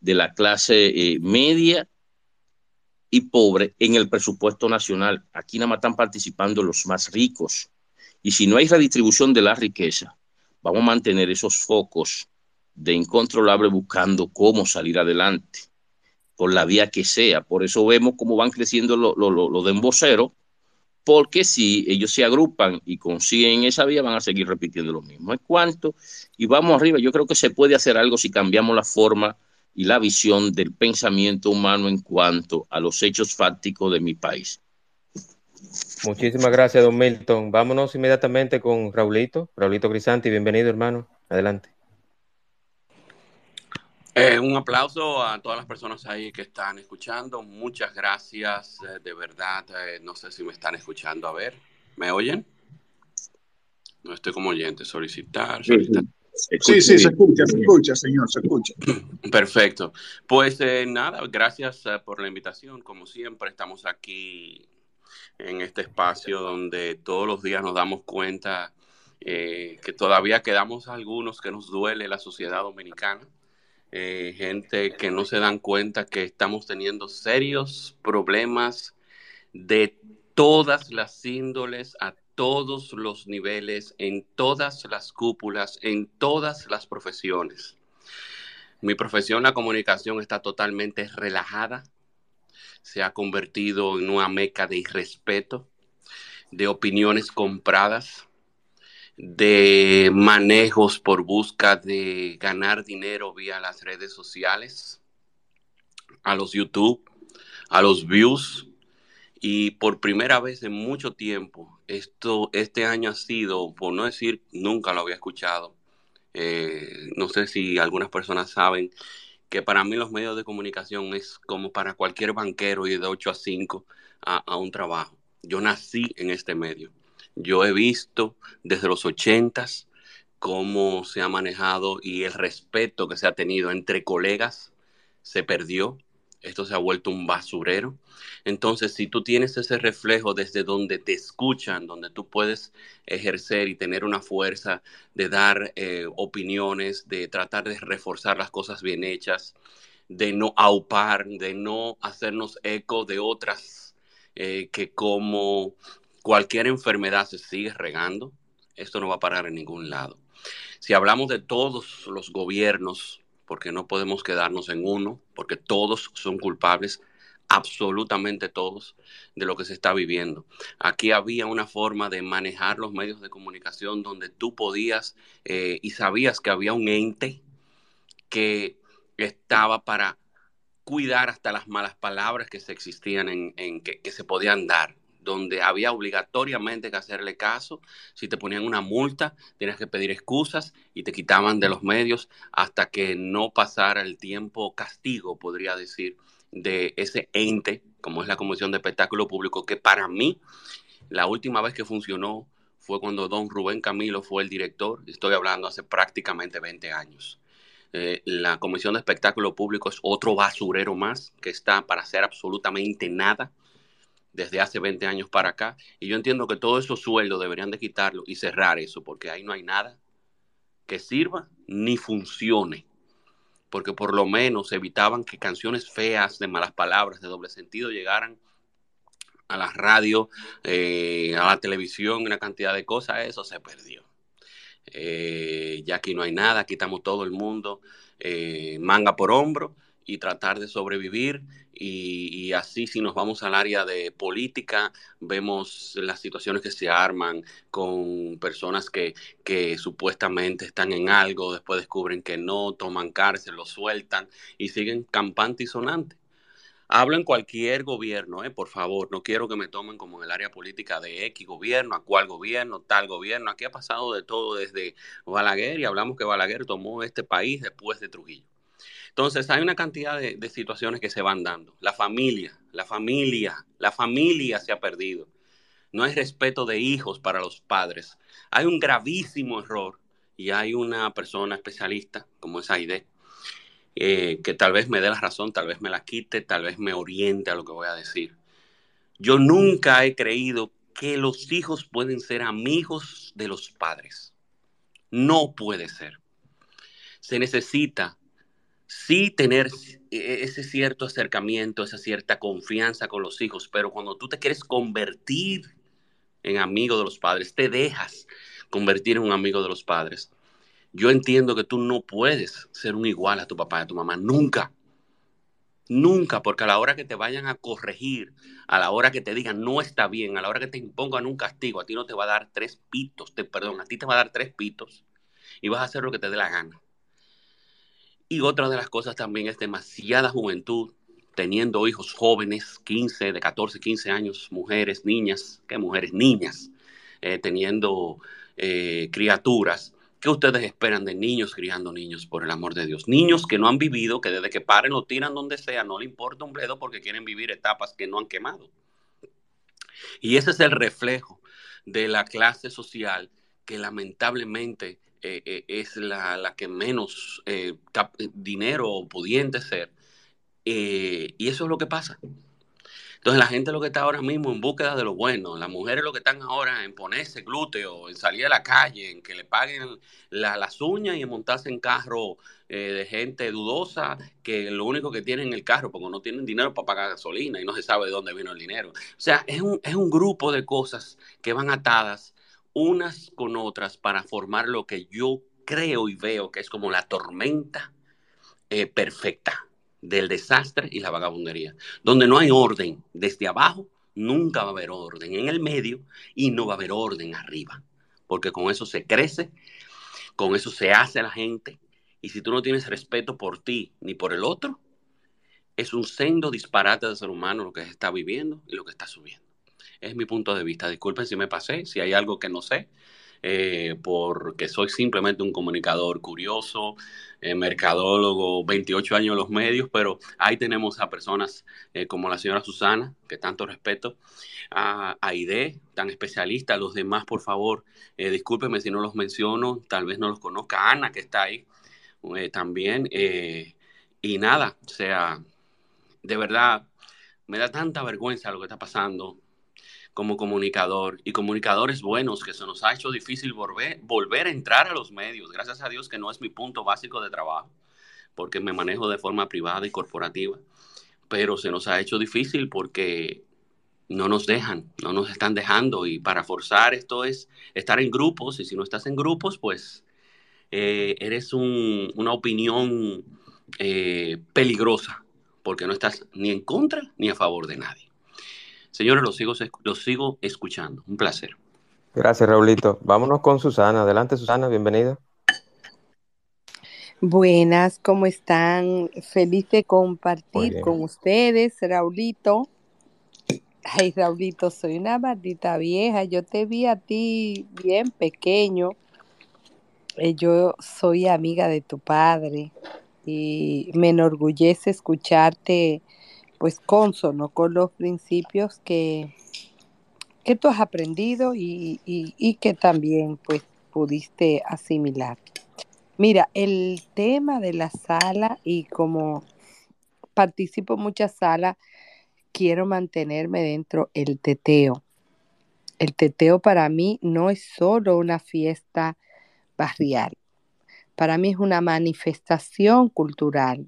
Speaker 5: de la clase eh, media y pobre en el presupuesto nacional. Aquí nada más están participando los más ricos. Y si no hay redistribución de la riqueza, vamos a mantener esos focos de incontrolable buscando cómo salir adelante, por la vía que sea. Por eso vemos cómo van creciendo los lo, lo, de emboceros, porque si ellos se agrupan y consiguen esa vía, van a seguir repitiendo lo mismo. ¿En cuanto? Y vamos arriba, yo creo que se puede hacer algo si cambiamos la forma y la visión del pensamiento humano en cuanto a los hechos fácticos de mi país.
Speaker 2: Muchísimas gracias, don Milton. Vámonos inmediatamente con Raulito. Raulito Crisanti, bienvenido, hermano. Adelante.
Speaker 6: Eh, un aplauso a todas las personas ahí que están escuchando. Muchas gracias, eh, de verdad. Eh, no sé si me están escuchando. A ver, ¿me oyen? No estoy como oyente. Solicitar. solicitar.
Speaker 3: Sí, sí, se escucha, se escucha, señor, se escucha.
Speaker 6: Perfecto. Pues nada, gracias por la invitación. Como siempre, estamos aquí en este espacio donde todos los días nos damos cuenta que todavía quedamos algunos que nos duele la sociedad dominicana eh, gente que no se dan cuenta que estamos teniendo serios problemas de todas las índoles, a todos los niveles, en todas las cúpulas, en todas las profesiones. Mi profesión, la comunicación, está totalmente relajada. Se ha convertido en una meca de irrespeto, de opiniones compradas, de manejos por busca de ganar dinero vía las redes sociales, a los YouTube, a los views. Y por primera vez en mucho tiempo, esto, este año ha sido, por no decir nunca lo había escuchado, eh, no sé si algunas personas saben que para mí los medios de comunicación es como para cualquier banquero ir de 8 a 5 a, a un trabajo. Yo nací en este medio. Yo he visto desde los 80 cómo se ha manejado y el respeto que se ha tenido entre colegas se perdió. Esto se ha vuelto un basurero. Entonces, si tú tienes ese reflejo desde donde te escuchan, donde tú puedes ejercer y tener una fuerza de dar eh, opiniones, de tratar de reforzar las cosas bien hechas, de no aupar, de no hacernos eco de otras eh, que como cualquier enfermedad se sigue regando, esto no va a parar en ningún lado. Si hablamos de todos los gobiernos, porque no podemos quedarnos en uno, porque todos son culpables, absolutamente todos, de lo que se está viviendo. Aquí había una forma de manejar los medios de comunicación donde tú podías eh, y sabías que había un ente que estaba para cuidar hasta las malas palabras que se existían en, que, que se podían dar donde había obligatoriamente que hacerle caso. Si te ponían una multa, tenías que pedir excusas y te quitaban de los medios hasta que no pasara el tiempo castigo, podría decir, de ese ente, como es la Comisión de Espectáculo Público, que para mí la última vez que funcionó fue cuando don Rubén Camilo fue el director, estoy hablando hace prácticamente 20 años. Eh, la Comisión de Espectáculo Público es otro basurero más que está para hacer absolutamente nada desde hace 20 años para acá. Y yo entiendo que todos esos sueldos deberían de quitarlo y cerrar eso, porque ahí no hay nada que sirva ni funcione. Porque por lo menos evitaban que canciones feas, de malas palabras, de doble sentido, llegaran a la radio, eh, a la televisión, una cantidad de cosas, eso se perdió. Eh, ya aquí no hay nada, quitamos todo el mundo, eh, manga por hombro y tratar de sobrevivir. Y, así si nos vamos al área de política, vemos las situaciones que se arman con personas que, que supuestamente están en algo, después descubren que no, toman cárcel, lo sueltan y siguen campante y sonante. Hablo en cualquier gobierno, eh, por favor, no quiero que me tomen como en el área política de X gobierno, a cuál gobierno, tal gobierno. Aquí ha pasado de todo desde Balaguer y hablamos que Balaguer tomó este país después de Trujillo. Entonces, hay una cantidad de, situaciones que se van dando. La familia, la familia, la familia se ha perdido. No hay respeto de hijos para los padres. Hay un gravísimo error y hay una persona especialista como es Aide, eh, que tal vez me dé la razón, tal vez me la quite, tal vez me oriente a lo que voy a decir. Yo nunca he creído que los hijos pueden ser amigos de los padres. No puede ser. Se necesita sí tener e-, ese cierto acercamiento, esa cierta confianza con los hijos, pero cuando tú te quieres convertir en amigo de los padres, te dejas convertir en un amigo de los padres. Yo entiendo que tú no puedes ser un igual a tu papá y a tu mamá, nunca. Nunca, porque a la hora que te vayan a corregir, a la hora que te digan no está bien, a la hora que te impongan un castigo, a ti no te va a dar tres pitos, te, perdón, a ti te va a dar tres pitos y vas a hacer lo que te dé la gana. Y otra de las cosas también es demasiada juventud, teniendo hijos jóvenes, 15, de 14, 15 años, mujeres, niñas, ¿qué mujeres? Niñas, eh, teniendo eh, criaturas. ¿Qué ustedes esperan de niños criando niños, por el amor de Dios? Niños que no han vivido, que desde que paren lo tiran donde sea, no le importa un bledo porque quieren vivir etapas que no han quemado. Y ese es el reflejo de la clase social que lamentablemente eh, eh, es la, que menos eh, dinero pudiente ser. y eso es lo que pasa. Entonces la gente lo que está ahora mismo en búsqueda de lo bueno, las mujeres lo que están ahora en ponerse glúteo, en salir a la calle, en que le paguen las uñas y en montarse en carro de gente dudosa que lo único que tienen en el carro porque no tienen dinero para pagar gasolina y no se sabe de dónde vino el dinero. O sea, es un, es un grupo de cosas que van atadas unas con otras para formar lo que yo creo y veo que es como la tormenta eh, perfecta del desastre y la vagabundería, donde no hay orden desde abajo, nunca va a haber orden en el medio y no va a haber orden arriba, porque con eso se crece, con eso se hace la gente, y si tú no tienes respeto por ti ni por el otro, es un sendo disparate de ser humano lo que se está viviendo y lo que está subiendo. Es mi punto de vista. Disculpen si me pasé, si hay algo que no sé, eh, porque soy simplemente un comunicador curioso, eh, mercadólogo, 28 años en los medios, pero ahí tenemos a personas eh, como la señora Susana, que tanto respeto, a Aide, tan especialista, los demás, por favor, discúlpenme si no los menciono, tal vez no los conozca, Ana, que está ahí también, y nada, o sea, de verdad, me da tanta vergüenza lo que está pasando como comunicador y comunicadores buenos que se nos ha hecho difícil volver, volver a entrar a los medios. Gracias a Dios que no es mi punto básico de trabajo, porque me manejo de forma privada y corporativa, pero se nos ha hecho difícil porque no nos dejan, no nos están dejando y para forzar esto es estar en grupos y si no estás en grupos, pues eh, eres una opinión eh, peligrosa porque no estás ni en contra ni a favor de nadie. Señores, los sigo, los sigo escuchando. Un placer.
Speaker 2: Gracias, Raulito. Vámonos con Susana. Adelante, Susana, bienvenida.
Speaker 7: Buenas, ¿cómo están? Feliz de compartir con ustedes, Raulito. Ay, Raulito, soy una maldita vieja. Yo te vi a ti bien pequeño. Eh, yo soy amiga de tu padre y me enorgullece escucharte pues consono con los principios que, que tú has aprendido y, y, que también pues pudiste asimilar. Mira, el tema de la sala y como participo en muchas salas, quiero mantenerme dentro el teteo. El teteo para mí no es solo una fiesta barrial, para mí es una manifestación cultural,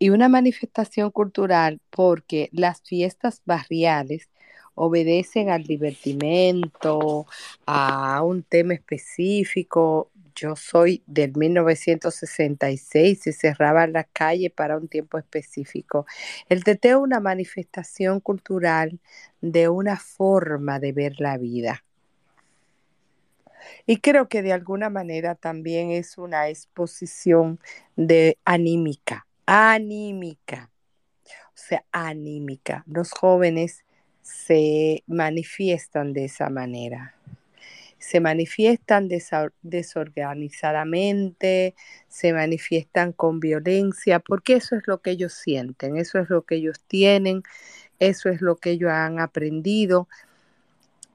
Speaker 7: y una manifestación cultural porque las fiestas barriales obedecen al divertimento, a un tema específico. Yo soy del 1966 y cerraba la calle para un tiempo específico. El teteo es una manifestación cultural de una forma de ver la vida. Y creo que de alguna manera también es una exposición de anímica anímica. O sea, anímica. Los jóvenes se manifiestan de esa manera. Se manifiestan desorganizadamente, se manifiestan con violencia, porque eso es lo que ellos sienten, eso es lo que ellos tienen, eso es lo que ellos han aprendido.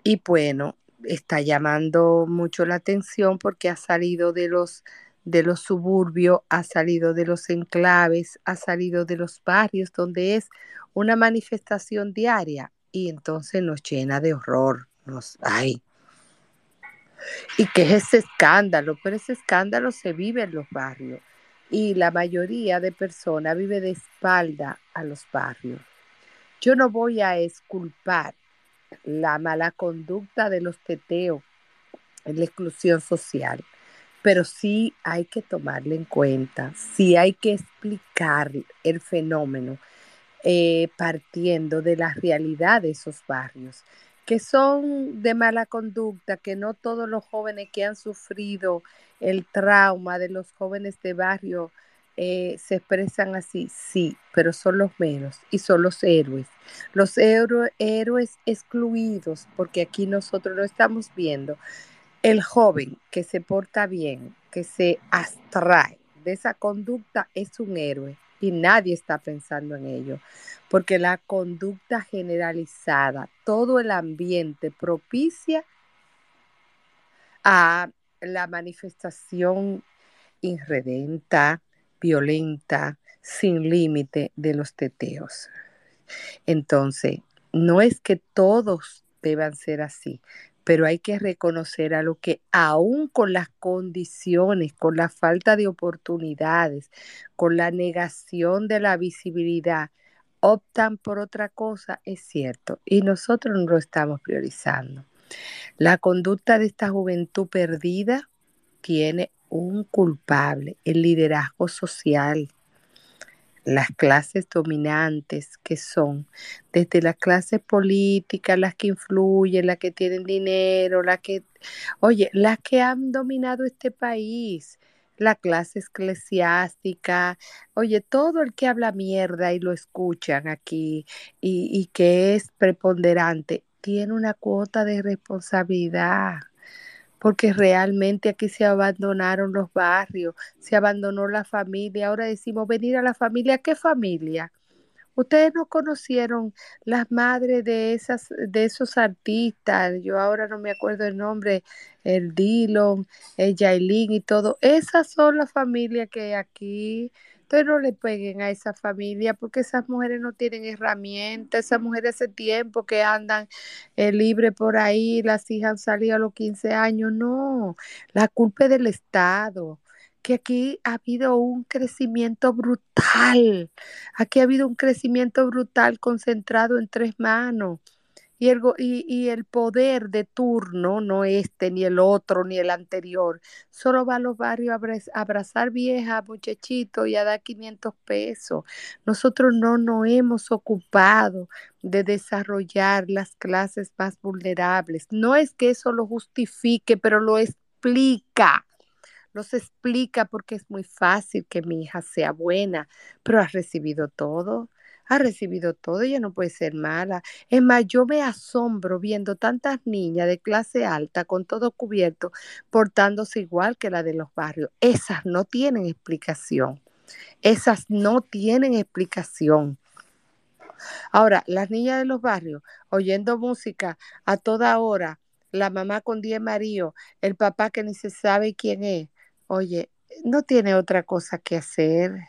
Speaker 7: Y bueno, está llamando mucho la atención porque ha salido de los de los suburbios, ha salido de los enclaves, ha salido de los barrios, donde es una manifestación diaria y entonces nos llena de horror, nos ay. ¿Y qué es ese escándalo? Pero ese escándalo se vive en los barrios y la mayoría de personas vive de espalda a los barrios. Yo no voy a esculpar la mala conducta de los teteos en la exclusión social pero sí hay que tomarle en cuenta, sí hay que explicar el fenómeno eh, partiendo de la realidad de esos barrios, que son de mala conducta, que no todos los jóvenes que han sufrido el trauma de los jóvenes de barrio eh, se expresan así, sí, pero son los menos y son los héroes. Los héroes excluidos, porque aquí nosotros lo estamos viendo el joven que se porta bien, que se abstrae de esa conducta, es un héroe y nadie está pensando en ello, porque la conducta generalizada, todo el ambiente propicia a la manifestación irredenta, violenta, sin límite de los teteos. Entonces, no es que todos deban ser así, pero hay que reconocer a lo que aún con las condiciones, con la falta de oportunidades, con la negación de la visibilidad, optan por otra cosa, es cierto, y nosotros no lo estamos priorizando. La conducta de esta juventud perdida tiene un culpable, el liderazgo social, las clases dominantes que son desde las clases políticas, las que influyen, las que tienen dinero, las que, oye, las que han dominado este país, la clase eclesiástica, oye, todo el que habla mierda y lo escuchan aquí y, y que es preponderante, tiene una cuota de responsabilidad porque realmente aquí se abandonaron los barrios, se abandonó la familia. Ahora decimos venir a la familia. ¿Qué familia? Ustedes no conocieron las madres de esas, de esos artistas. Yo ahora no me acuerdo el nombre, el Dillon, el Yailin y todo. Esas son las familias que aquí entonces no le peguen a esa familia porque esas mujeres no tienen herramientas, esas mujeres hace tiempo que andan eh, libre por ahí, las hijas han salido a los 15 años, no, la culpa es del Estado que aquí ha habido un crecimiento brutal, aquí ha habido un crecimiento brutal concentrado en tres manos. Y el, y, el poder de turno, no este, ni el otro, ni el anterior, solo va a los barrios a abrazar viejas, muchachitos y a dar 500 pesos. Nosotros no nos hemos ocupado de desarrollar las clases más vulnerables. No es que eso lo justifique, pero lo explica los explica porque es muy fácil que mi hija sea buena, pero ha recibido todo ha recibido todo, ella no puede ser mala. Es más, yo me asombro viendo tantas niñas de clase alta con todo cubierto portándose igual que la de los barrios. Esas no tienen explicación. Esas no tienen explicación. Ahora, las niñas de los barrios oyendo música a toda hora, la mamá con 10 maridos, el papá que ni se sabe quién es, oye, no tiene otra cosa que hacer.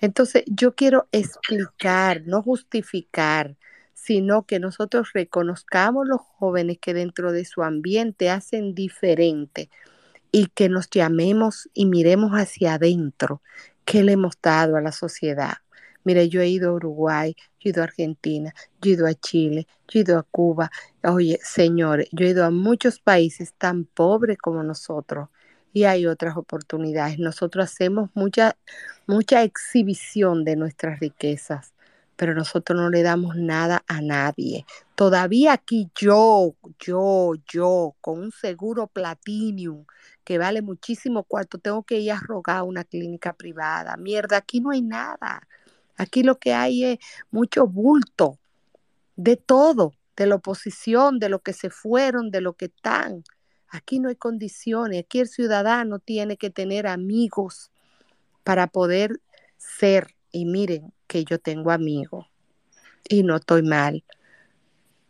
Speaker 7: Entonces, yo quiero explicar, no justificar, sino que nosotros reconozcamos los jóvenes que dentro de su ambiente hacen diferente y que nos llamemos y miremos hacia adentro qué le hemos dado a la sociedad. Mire, yo he ido a Uruguay, yo he ido a Argentina, yo he ido a Chile, yo he ido a Cuba. Oye, señores, yo he ido a muchos países tan pobres como nosotros y hay otras oportunidades. Nosotros hacemos mucha, mucha exhibición de nuestras riquezas, pero nosotros no le damos nada a nadie. Todavía aquí yo, yo, yo, con un seguro platinum que vale muchísimo cuarto, tengo que ir a rogar una clínica privada. Mierda, aquí no hay nada. Aquí lo que hay es mucho bulto de todo, de la oposición, de lo que se fueron, de lo que están. Aquí no hay condiciones, aquí el ciudadano tiene que tener amigos para poder ser. Y miren que yo tengo amigos y no estoy mal.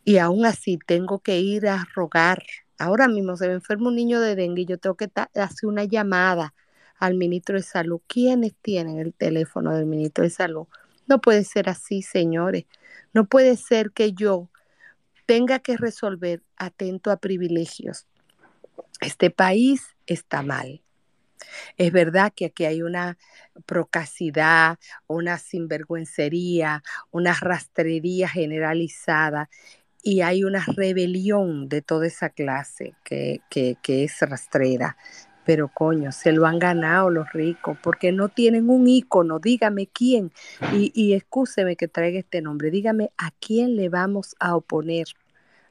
Speaker 7: Y aún así tengo que ir a rogar. Ahora mismo se me enferma un niño de dengue y yo tengo que hacer una llamada al ministro de Salud. ¿Quiénes tienen el teléfono del ministro de Salud? No puede ser así, señores. No puede ser que yo tenga que resolver atento a privilegios este país está mal. Es verdad que aquí hay una procacidad, una sinvergüencería, una rastrería generalizada y hay una rebelión de toda esa clase que, es rastrera. Pero coño, se lo han ganado los ricos porque no tienen un ícono. Dígame quién. Y, y excúseme que traiga este nombre. Dígame a quién le vamos a oponer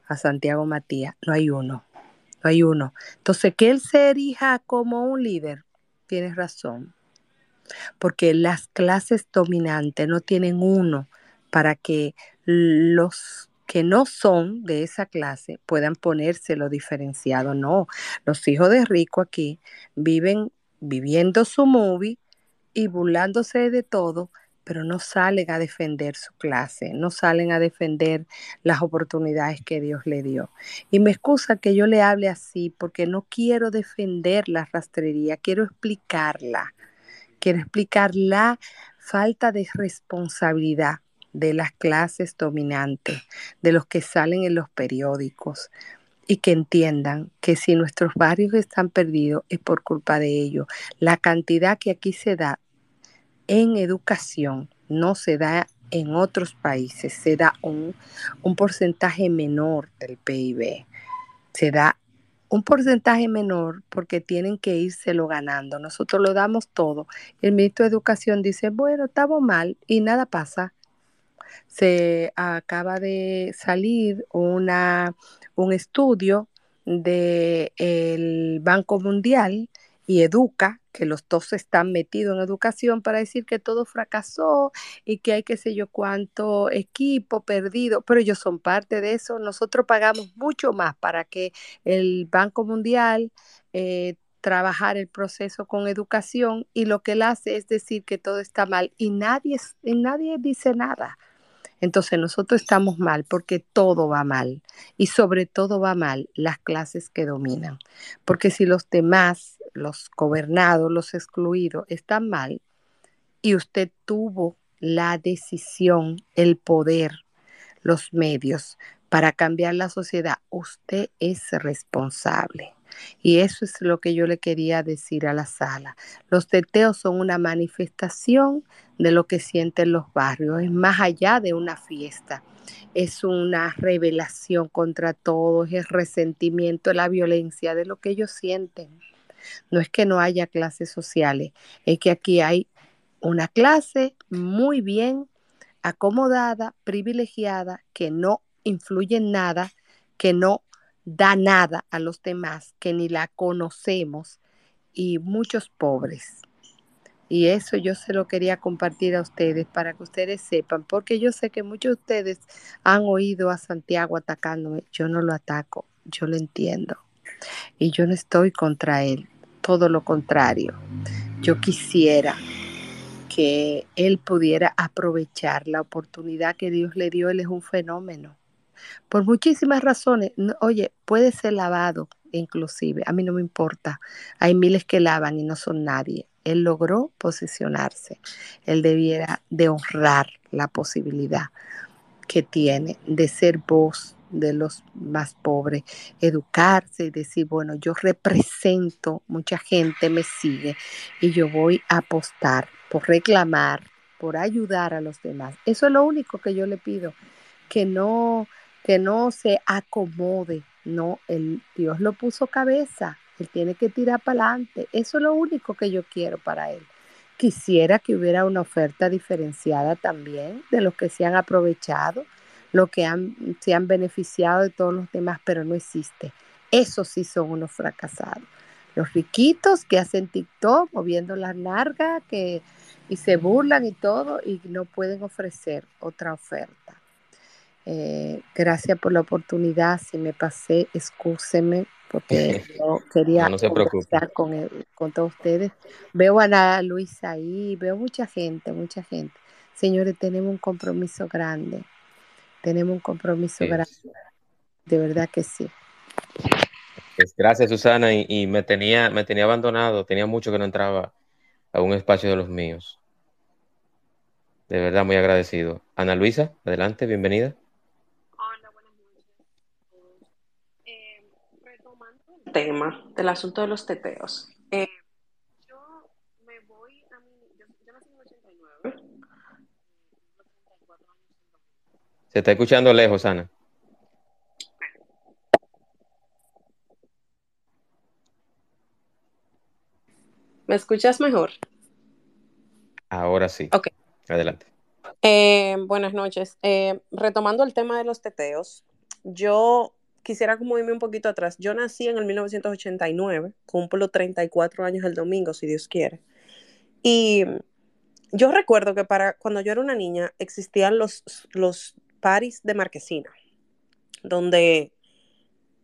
Speaker 7: a Santiago Matías. No hay uno no hay uno. Entonces, que él se erija como un líder, tienes razón, porque las clases dominantes no tienen uno para que los que no son de esa clase puedan ponerse lo diferenciado. No, los hijos de rico aquí viven viviendo su movie y burlándose de todo pero no salen a defender su clase, no salen a defender las oportunidades que Dios le dio. Y me excusa que yo le hable así porque no quiero defender la rastrería, quiero explicarla. Quiero explicar la falta de responsabilidad de las clases dominantes, de los que salen en los periódicos, y que entiendan que si nuestros barrios están perdidos es por culpa de ellos. La cantidad que aquí se da en educación no se da en otros países, se da un, un porcentaje menor del PIB. Se da un porcentaje menor porque tienen que írselo ganando. Nosotros lo damos todo. El ministro de Educación dice, bueno, estamos mal y nada pasa. Se acaba de salir una un estudio del Banco Mundial y Educa, que los dos están metidos en educación para decir que todo fracasó y que hay qué sé yo cuánto equipo perdido, pero ellos son parte de eso. Nosotros pagamos mucho más para que el Banco Mundial eh, trabajar el proceso con educación y lo que él hace es decir que todo está mal y nadie, y nadie dice nada. Entonces nosotros estamos mal porque todo va mal y sobre todo va mal las clases que dominan. Porque si los demás, los gobernados, los excluidos, están mal y usted tuvo la decisión, el poder, los medios para cambiar la sociedad, usted es responsable. Y eso es lo que yo le quería decir a la sala. Los teteos son una manifestación de lo que sienten los barrios, es más allá de una fiesta. Es una revelación contra todos, es resentimiento, la violencia de lo que ellos sienten. No es que no haya clases sociales, es que aquí hay una clase muy bien acomodada, privilegiada, que no influye en nada, que no da nada a los demás, que ni la conocemos, y muchos pobres. Y eso yo se lo quería compartir a ustedes para que ustedes sepan, porque yo sé que muchos de ustedes han oído a Santiago atacándome. Yo no lo ataco, yo lo entiendo. Y yo no estoy contra él, todo lo contrario. Yo quisiera que él pudiera aprovechar la oportunidad que Dios le dio. Él es un fenómeno por muchísimas razones. Oye, puede ser lavado inclusive, a mí no me importa. Hay miles que lavan y no son nadie. Él logró posicionarse. Él debiera de honrar la posibilidad que tiene de ser voz de los más pobres, educarse y decir, bueno, yo represento, mucha gente me sigue y yo voy a apostar por reclamar, por ayudar a los demás. Eso es lo único que yo le pido, que no que no se acomode, no, el, Dios lo puso cabeza, él tiene que tirar para adelante, eso es lo único que yo quiero para él. Quisiera que hubiera una oferta diferenciada también de los que se han aprovechado, los que han, se han beneficiado de todos los demás, pero no existe. Esos sí son unos fracasados. Los riquitos que hacen TikTok moviendo las largas que, y se burlan y todo y no pueden ofrecer otra oferta. Eh, gracias por la oportunidad. Si me pasé, excúseme porque yo quería
Speaker 2: no,
Speaker 7: conversar con, con todos ustedes. Veo a la Luisa ahí, veo mucha gente, mucha gente. Señores, tenemos un compromiso grande. Tenemos un compromiso
Speaker 2: Sí.
Speaker 7: grande. De verdad que sí.
Speaker 2: Pues gracias, Susana, y, y me tenía, me tenía abandonado, tenía mucho que no entraba a un espacio de los míos. De verdad, muy agradecido. Ana Luisa, adelante, bienvenida.
Speaker 8: Hola, buenas noches. Eh, retomando el tema del asunto de los teteos. eh, yo me voy a mi. Yo, yo nací en el 89. eh, tengo 34 años en 2000.
Speaker 2: Se está escuchando lejos, Ana.
Speaker 8: ¿Me escuchas mejor?
Speaker 2: Ahora sí.
Speaker 8: Ok.
Speaker 2: Adelante.
Speaker 8: Eh, buenas noches. Eh, retomando el tema de los teteos, yo quisiera como irme un poquito atrás. Yo nací en el 1989, cumplo 34 años el domingo, si Dios quiere. Y yo recuerdo que para cuando yo era una niña existían los, los paris de marquesina, donde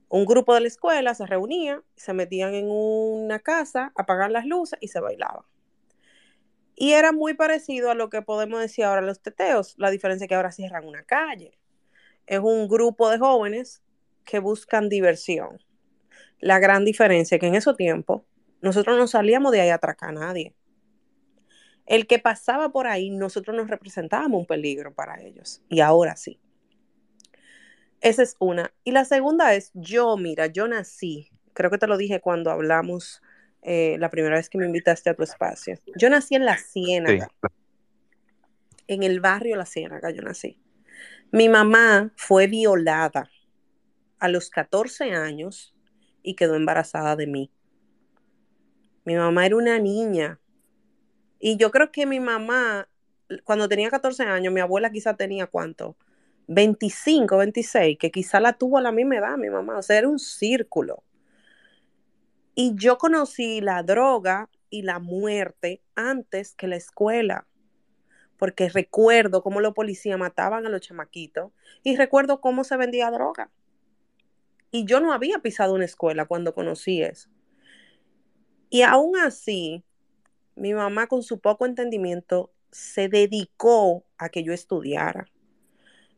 Speaker 8: un grupo de la escuela se reunía, se metían en una casa, apagaban las luces y se bailaban. Y era muy parecido a lo que podemos decir ahora los teteos. La diferencia es que ahora cierran una calle. Es un grupo de jóvenes que buscan diversión. La gran diferencia es que en ese tiempo nosotros no salíamos de ahí a atracar a nadie. El que pasaba por ahí, nosotros nos representábamos un peligro para ellos. Y ahora sí. Esa es una. Y la segunda es, yo, mira, yo nací, creo que te lo dije cuando hablamos eh, la primera vez que me invitaste a tu espacio. Yo nací en La Ciénaga. En el barrio La Ciénaga yo nací. Mi mamá fue violada a los 14 años y quedó embarazada de mí. Mi mamá era una niña. Y yo creo que mi mamá, cuando tenía 14 años, mi abuela quizá tenía cuánto? 25, 26, que quizá la tuvo a la misma edad mi mamá. O sea, era un círculo. Y yo conocí la droga y la muerte antes que la escuela, porque recuerdo cómo los policías mataban a los chamaquitos y recuerdo cómo se vendía droga. Y yo no había pisado una escuela cuando conocí eso. Y aún así, mi mamá con su poco entendimiento se dedicó a que yo estudiara.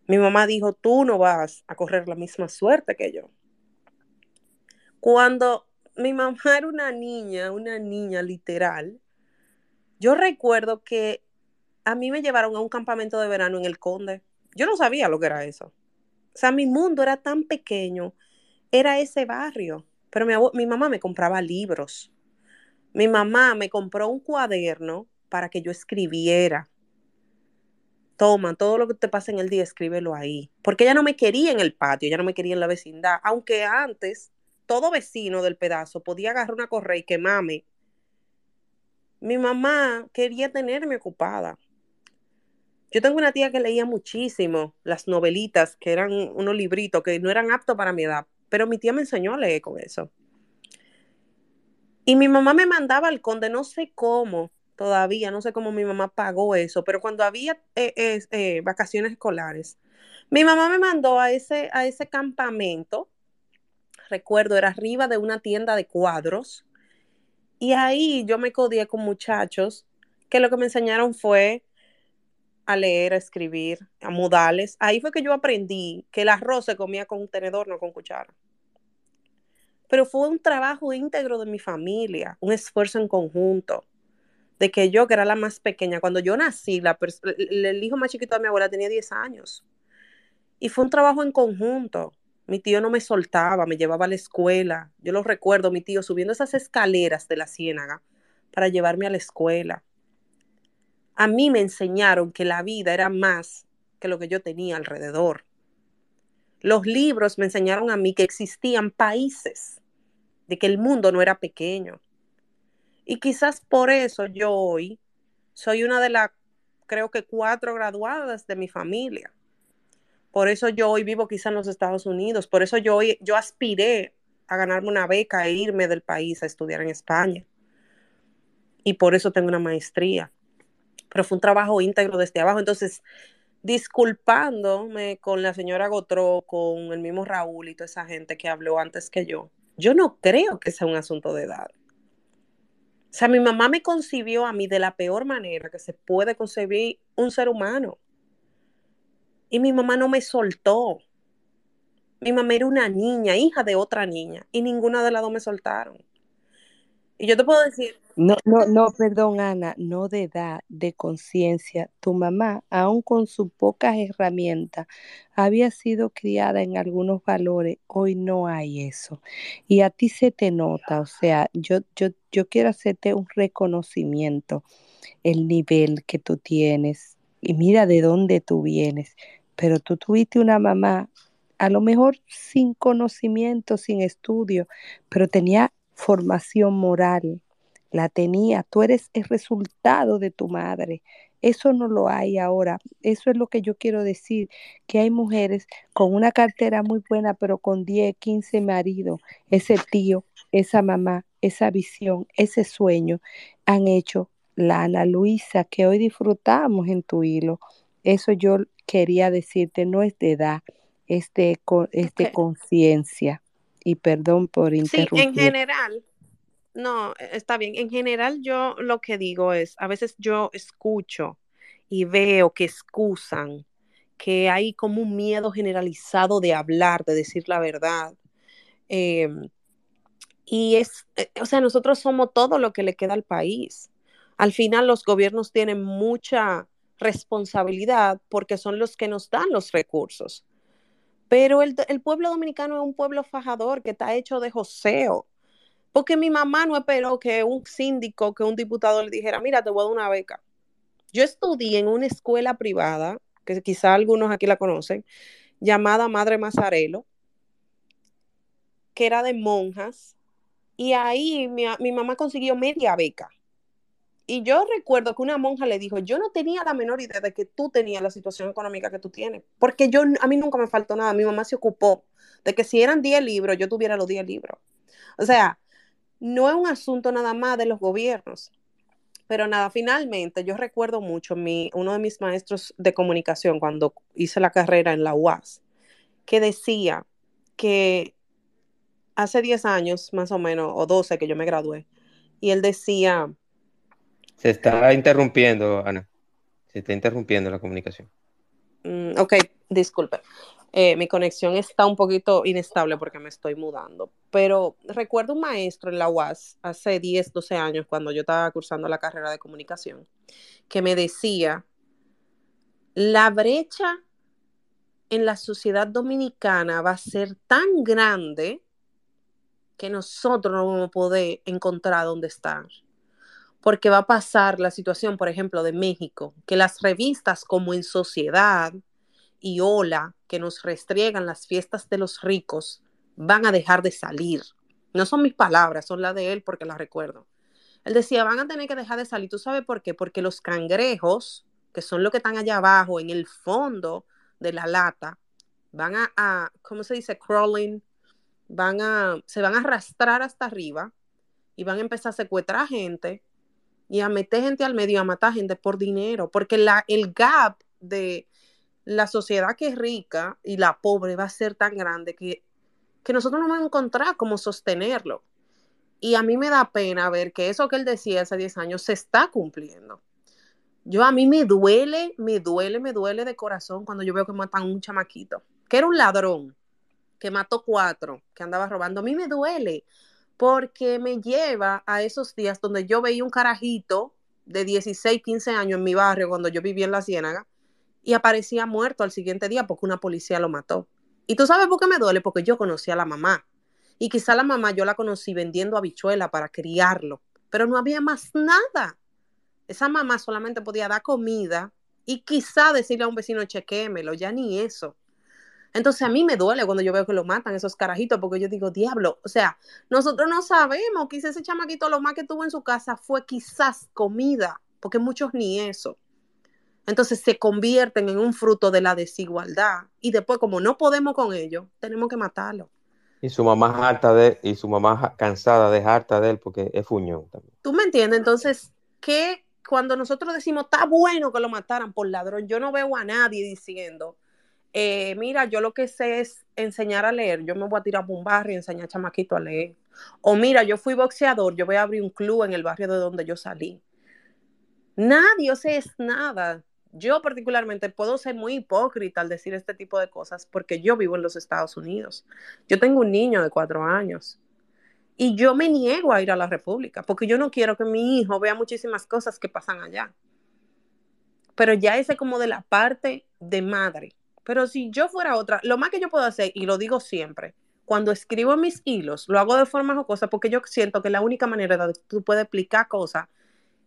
Speaker 8: Mi mamá dijo, tú no vas a correr la misma suerte que yo. Cuando mi mamá era una niña, una niña literal. Yo recuerdo que a mí me llevaron a un campamento de verano en el Conde. Yo no sabía lo que era eso. O sea, mi mundo era tan pequeño, era ese barrio. Pero mi, mi mamá me compraba libros. Mi mamá me compró un cuaderno para que yo escribiera. Toma, todo lo que te pasa en el día, escríbelo ahí. Porque ella no me quería en el patio, ella no me quería en la vecindad. Aunque antes todo vecino del pedazo podía agarrar una correa y quemarme. Mi mamá quería tenerme ocupada. Yo tengo una tía que leía muchísimo las novelitas, que eran unos libritos que no eran aptos para mi edad, pero mi tía me enseñó a leer con eso. Y mi mamá me mandaba al conde, no sé cómo, todavía, no sé cómo mi mamá pagó eso, pero cuando había eh, eh, vacaciones escolares, mi mamá me mandó a ese, a ese campamento recuerdo, era arriba de una tienda de cuadros. Y ahí yo me codié con muchachos que lo que me enseñaron fue a leer, a escribir, a modales. Ahí fue que yo aprendí que el arroz se comía con un tenedor, no con cuchara. Pero fue un trabajo íntegro de mi familia, un esfuerzo en conjunto. De que yo, que era la más pequeña, cuando yo nací, el hijo más chiquito de mi abuela tenía 10 años. Y fue un trabajo en conjunto. Mi tío no me soltaba, me llevaba a la escuela. Yo lo recuerdo, mi tío subiendo esas escaleras de la ciénaga para llevarme a la escuela. A mí me enseñaron que la vida era más que lo que yo tenía alrededor. Los libros me enseñaron a mí que existían países, de que el mundo no era pequeño. Y quizás por eso yo hoy soy una de las, creo que cuatro graduadas de mi familia. Por eso yo hoy vivo quizá en los Estados Unidos. Por eso yo yo aspiré a ganarme una beca e irme del país a estudiar en España. Y por eso tengo una maestría. Pero fue un trabajo íntegro desde abajo. Entonces, disculpándome con la señora Gotró, con el mismo Raúl y toda esa gente que habló antes que yo, yo no creo que sea un asunto de edad. O sea, mi mamá me concibió a mí de la peor manera que se puede concebir un ser humano. Y mi mamá no me soltó. Mi mamá era una niña, hija de otra niña, y ninguna de las dos me soltaron. Y yo te puedo decir.
Speaker 7: No, no, no, perdón, Ana, no de edad, de conciencia. Tu mamá, aun con sus pocas herramientas, había sido criada en algunos valores. Hoy no hay eso. Y a ti se te nota, o sea, yo, yo, yo quiero hacerte un reconocimiento, el nivel que tú tienes. Y mira de dónde tú vienes pero tú tuviste una mamá, a lo mejor sin conocimiento, sin estudio, pero tenía formación moral, la tenía, tú eres el resultado de tu madre. Eso no lo hay ahora. Eso es lo que yo quiero decir, que hay mujeres con una cartera muy buena, pero con 10, 15 maridos, ese tío, esa mamá, esa visión, ese sueño, han hecho la Ana Luisa que hoy disfrutamos en tu hilo. Eso yo quería decirte, no es de edad, es de, conciencia. Y perdón por interrumpir.
Speaker 8: Sí, en general, no, e, está bien. En general yo lo que digo es, a veces yo escucho y veo que excusan, que hay como un miedo generalizado de hablar, de decir la verdad. Em, y es, e, o sea, nosotros somos todo lo que le queda al país. Al final los gobiernos tienen mucha responsabilidad porque son los que nos dan los recursos. Pero el, el pueblo dominicano es un pueblo fajador que está hecho de joseo. Porque mi mamá no esperó que un síndico, que un diputado le dijera, mira, te voy a dar una beca. Yo estudié en una escuela privada, que quizá algunos aquí la conocen, llamada Madre Mazarelo, que era de monjas, y ahí mi, mi mamá consiguió media beca. Y yo recuerdo que una monja le dijo, yo no tenía la menor idea de que tú tenías la situación económica que tú tienes, porque yo, a mí nunca me faltó nada, mi mamá se ocupó de que si eran 10 libros, yo tuviera los 10 libros. O sea, no es un asunto nada más de los gobiernos. Pero nada, finalmente yo recuerdo mucho mi, uno de mis maestros de comunicación cuando hice la carrera en la UAS, que decía que hace 10 años más o menos, o 12 que yo me gradué, y él decía,
Speaker 2: Se está interrumpiendo, Ana. Se está interrumpiendo la comunicación.
Speaker 8: Mm, ok, disculpe. Eh, mi conexión está un poquito inestable porque me estoy mudando. Pero recuerdo un maestro en la UAS hace 10, 12 años, cuando yo estaba cursando la carrera de comunicación, que me decía, la brecha en la sociedad dominicana va a ser tan grande que nosotros no vamos a poder encontrar dónde estar porque va a pasar la situación, por ejemplo, de México, que las revistas como En Sociedad y Hola, que nos restriegan las fiestas de los ricos, van a dejar de salir. No son mis palabras, son las de él porque las recuerdo. Él decía, van a tener que dejar de salir. ¿Tú sabes por qué? Porque los cangrejos, que son los que están allá abajo, en el fondo de la lata, van a, a ¿cómo se dice? Crawling, van a, se van a arrastrar hasta arriba y van a empezar a secuestrar gente y a meter gente al medio, a matar gente por dinero, porque la, el gap de la sociedad que es rica y la pobre va a ser tan grande que, que nosotros no vamos a encontrar cómo sostenerlo. Y a mí me da pena ver que eso que él decía hace 10 años se está cumpliendo. Yo a mí me duele, me duele, me duele de corazón cuando yo veo que matan un chamaquito, que era un ladrón, que mató cuatro, que andaba robando. A mí me duele, porque me lleva a esos días donde yo veía un carajito de 16, 15 años en mi barrio cuando yo vivía en la Ciénaga y aparecía muerto al siguiente día porque una policía lo mató. Y tú sabes por qué me duele, porque yo conocí a la mamá. Y quizá la mamá yo la conocí vendiendo habichuela para criarlo, pero no había más nada. Esa mamá solamente podía dar comida y quizá decirle a un vecino, chequémelo, ya ni eso. Entonces a mí me duele cuando yo veo que lo matan esos carajitos, porque yo digo, diablo, o sea, nosotros no sabemos, quizás ese chamaquito lo más que tuvo en su casa fue quizás comida, porque muchos ni eso. Entonces se convierten en un fruto de la desigualdad y después como no podemos con ello, tenemos que matarlo.
Speaker 2: Y su mamá harta de y su mamá cansada de harta de él porque es fuñón también.
Speaker 8: ¿Tú me entiendes? Entonces, que cuando nosotros decimos, está bueno que lo mataran por ladrón, yo no veo a nadie diciendo, eh, mira, yo lo que sé es enseñar a leer, yo me voy a tirar por un barrio y enseñar a chamaquito a leer. O mira, yo fui boxeador, yo voy a abrir un club en el barrio de donde yo salí. Nadie, o es nada. Yo particularmente puedo ser muy hipócrita al decir este tipo de cosas porque yo vivo en los Estados Unidos. Yo tengo un niño de cuatro años y yo me niego a ir a la República porque yo no quiero que mi hijo vea muchísimas cosas que pasan allá. Pero ya ese como de la parte de madre. Pero si yo fuera otra, lo más que yo puedo hacer, y lo digo siempre, cuando escribo mis hilos, lo hago de forma jocosa porque yo siento que la única manera de que tú puedes explicar cosas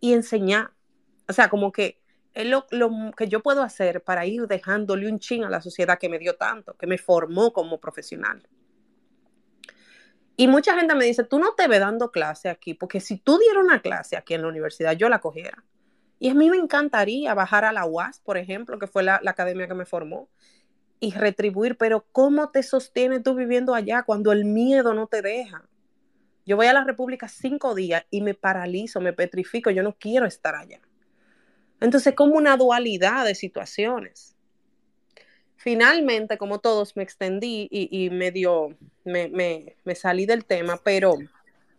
Speaker 8: y enseñar. O sea, como que es lo, lo, que yo puedo hacer para ir dejándole un chin a la sociedad que me dio tanto, que me formó como profesional. Y mucha gente me dice, tú no te ves dando clase aquí, porque si tú dieras una clase aquí en la universidad, yo la cogiera. Y a mí me encantaría bajar a la UAS, por ejemplo, que fue la, la academia que me formó, y retribuir, pero ¿cómo te sostiene tú viviendo allá cuando el miedo no te deja? Yo voy a la República cinco días y me paralizo, me petrifico, yo no quiero estar allá. Entonces, como una dualidad de situaciones. Finalmente, como todos, me extendí y, y medio me, me, me, salí del tema, pero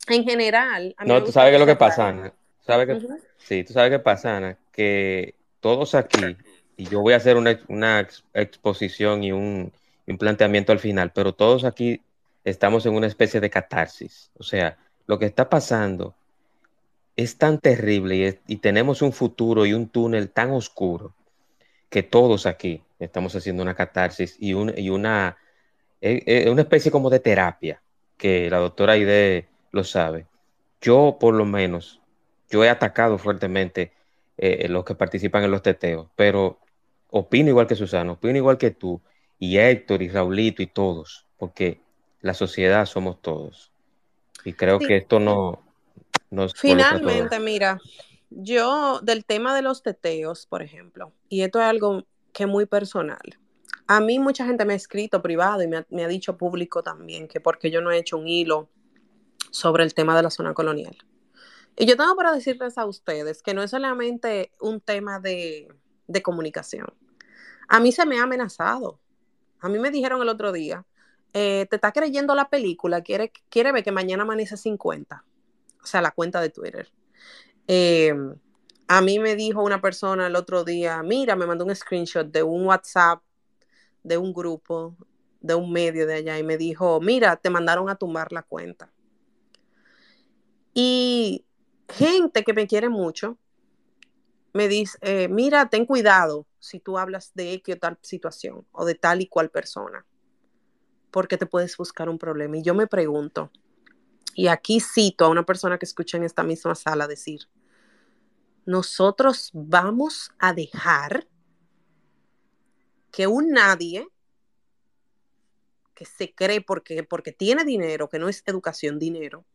Speaker 8: en general...
Speaker 2: A mí no, tú sabes qué es lo que pasa, Ana. ¿Sabes qué? Uh -huh. Sí, tú sabes qué pasa, Ana, que todos aquí, y yo voy a hacer una, una exposición y un, un, planteamiento al final, pero todos aquí estamos en una especie de catarsis. O sea, lo que está pasando es tan terrible y, es- y tenemos un futuro y un túnel tan oscuro que todos aquí estamos haciendo una catarsis y, un- y una, eh, eh, una especie como de terapia, que la doctora Aide lo sabe. Yo, por lo menos, yo he atacado fuertemente eh, los que participan en los teteos, pero opino igual que Susana, opino igual que tú, y Héctor y Raulito y todos, porque la sociedad somos todos. Y creo
Speaker 8: Sí.
Speaker 2: que esto no nos.
Speaker 8: Finalmente, mira, yo del tema de los teteos, por ejemplo, y esto es algo que es muy personal. A mí mucha gente me ha escrito privado y me ha, me ha dicho público también que porque yo no he hecho un hilo sobre el tema de la zona colonial. Y yo tengo para decirles a ustedes que no es solamente un tema de, de comunicación. A mí se me ha amenazado. A mí me dijeron el otro día, eh, te está creyendo la película, quiere, quiere ver que mañana amanece 50 o sea, la cuenta de Twitter. Eh, a mí me dijo una persona el otro día, mira, me mandó un screenshot de un WhatsApp, de un grupo, de un medio de allá, y me dijo, mira, te mandaron a tumbar la cuenta. Y gente que me quiere mucho me dice, eh, mira, ten cuidado si tú hablas de X o tal situación o de tal y cual persona, porque te puedes buscar un problema. Y yo me pregunto, y aquí cito a una persona que escucha en esta misma sala decir, nosotros vamos a dejar que un nadie que se cree porque, porque tiene dinero, que no es educación, dinero,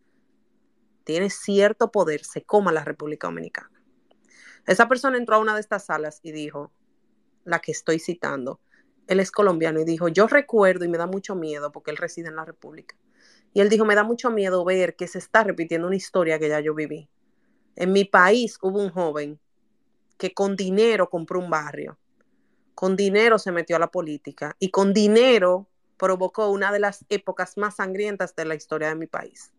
Speaker 8: tiene cierto poder, se coma la República Dominicana. Esa persona entró a una de estas salas y dijo, la que estoy citando, él es colombiano y dijo, yo recuerdo y me da mucho miedo porque él reside en la República. Y él dijo, me da mucho miedo ver que se está repitiendo una historia que ya yo viví. En mi país hubo un joven que con dinero compró un barrio, con dinero se metió a la política y con dinero provocó una de las épocas más sangrientas de la historia de mi país.